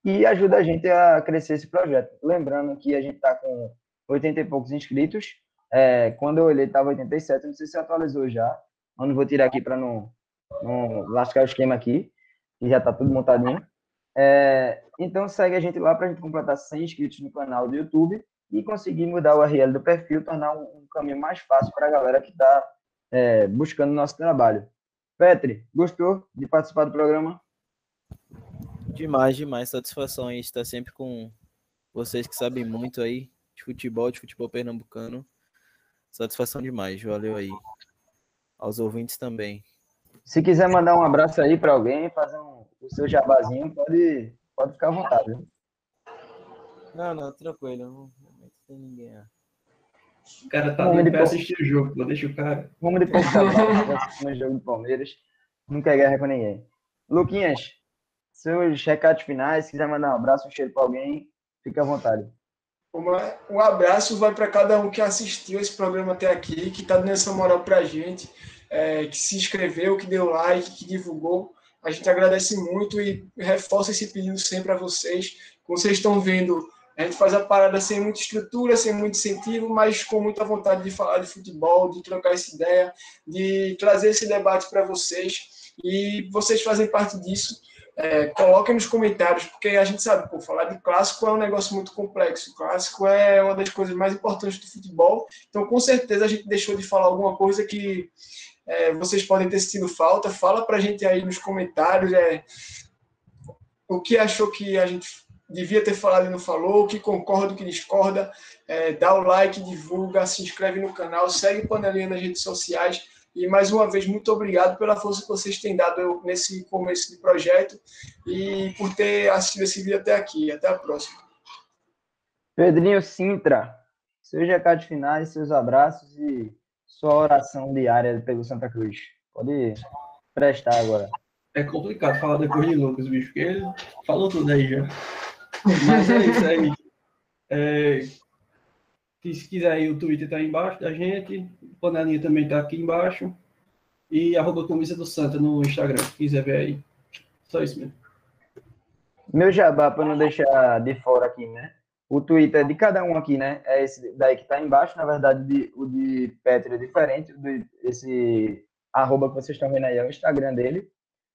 e ajuda a gente a crescer esse projeto. Lembrando que a gente está com 80 e poucos inscritos. É, quando eu olhei, estava 87, não sei se atualizou já. Eu não vou tirar aqui para não, não lascar o esquema aqui, que já está tudo montadinho. É, então segue a gente lá para a gente completar 100 inscritos no canal do YouTube e conseguir mudar o URL do perfil, tornar um, um caminho mais fácil para a galera que está é, buscando o nosso trabalho. Petri, gostou de participar do programa? Demais, demais. Satisfação aí estar sempre com vocês que sabem muito aí de futebol, de futebol pernambucano. Satisfação demais. Valeu aí. Aos ouvintes também. Se quiser mandar um abraço aí para alguém, fazer um, o seu jabazinho, pode, pode ficar à vontade. Não, não, tranquilo. Não, não tem ninguém. O cara tá Vamos de assistir o jogo, vou deixar o cara. Vamos de pouco no jogo do Palmeiras. Não quer guerra com ninguém. Luquinhas, seus recados finais, se quiser mandar um abraço, um cheiro para alguém, fique à vontade. Um abraço vai para cada um que assistiu esse programa até aqui, que está dando essa moral para a gente, é, que se inscreveu, que deu like, que divulgou. A gente agradece muito e reforça esse pedido sempre a vocês. Como vocês estão vendo, a gente faz a parada sem muita estrutura, sem muito incentivo, mas com muita vontade de falar de futebol, de trocar essa ideia, de trazer esse debate para vocês. E vocês fazem parte disso. É, coloquem nos comentários, porque a gente sabe, pô, falar de clássico é um negócio muito complexo. O clássico é uma das coisas mais importantes do futebol. Então, com certeza, a gente deixou de falar alguma coisa que é, vocês podem ter sentido falta. Fala para a gente aí nos comentários é, o que achou que a gente devia ter falado e não falou, o que concorda, o que discorda. É, dá o like, divulga, se inscreve no canal, segue o Panelinha nas redes sociais e mais uma vez, muito obrigado pela força que vocês têm dado nesse começo de projeto e por ter assistido esse vídeo até aqui. Até a próxima. Pedrinho Sintra, seus recados finais, seus abraços e sua oração diária pelo Santa Cruz. Pode prestar agora. É complicado falar depois de Lucas, bicho, porque ele falou tudo aí já. Mas é isso aí. É, se quiser aí, o Twitter tá aí embaixo da gente, o panelinha também tá aqui embaixo. E arroba camisa do Santa no Instagram, se quiser ver aí. Só isso mesmo. Meu jabá, para não deixar de fora aqui, né? O Twitter de cada um aqui, né? É esse daí que tá embaixo. Na verdade, de, o de Petro é diferente. O de, esse arroba que vocês estão vendo aí é o Instagram dele.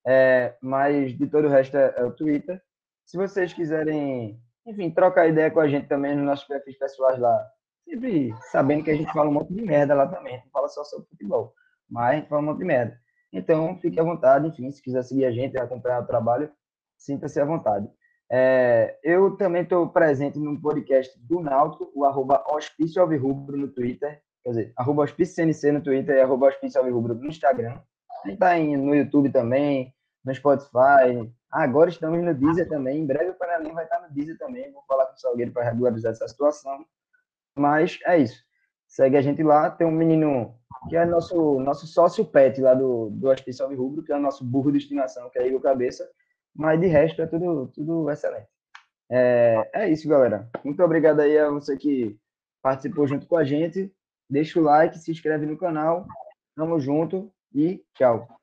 É, mas de todo o resto é, é o Twitter. Se vocês quiserem, enfim, trocar ideia com a gente também nos nossos perfis pessoais lá, sempre sabendo que a gente fala um monte de merda lá também, não fala só sobre futebol, mas a gente fala um monte de merda. Então, fique à vontade, enfim, se quiser seguir a gente, acompanhar o trabalho, sinta-se à vontade. É, eu também estou presente no podcast do Náutico, o arroba Hospício no Twitter, quer dizer, arroba CNC no Twitter e arroba Hospício no Instagram. A gente está no YouTube também, no Spotify. agora estamos no Deezer também. Em breve o Panelinha vai estar no Deezer também. Vou falar com o Salgueiro para regularizar essa situação. Mas é isso. Segue a gente lá. Tem um menino que é nosso, nosso sócio pet lá do, do Hospício Rubro, que é o nosso burro de estimação, que é Igor Cabeça. Mas de resto é tudo, tudo excelente. É, é isso, galera. Muito obrigado aí a você que participou junto com a gente. Deixa o like, se inscreve no canal. Tamo junto e tchau.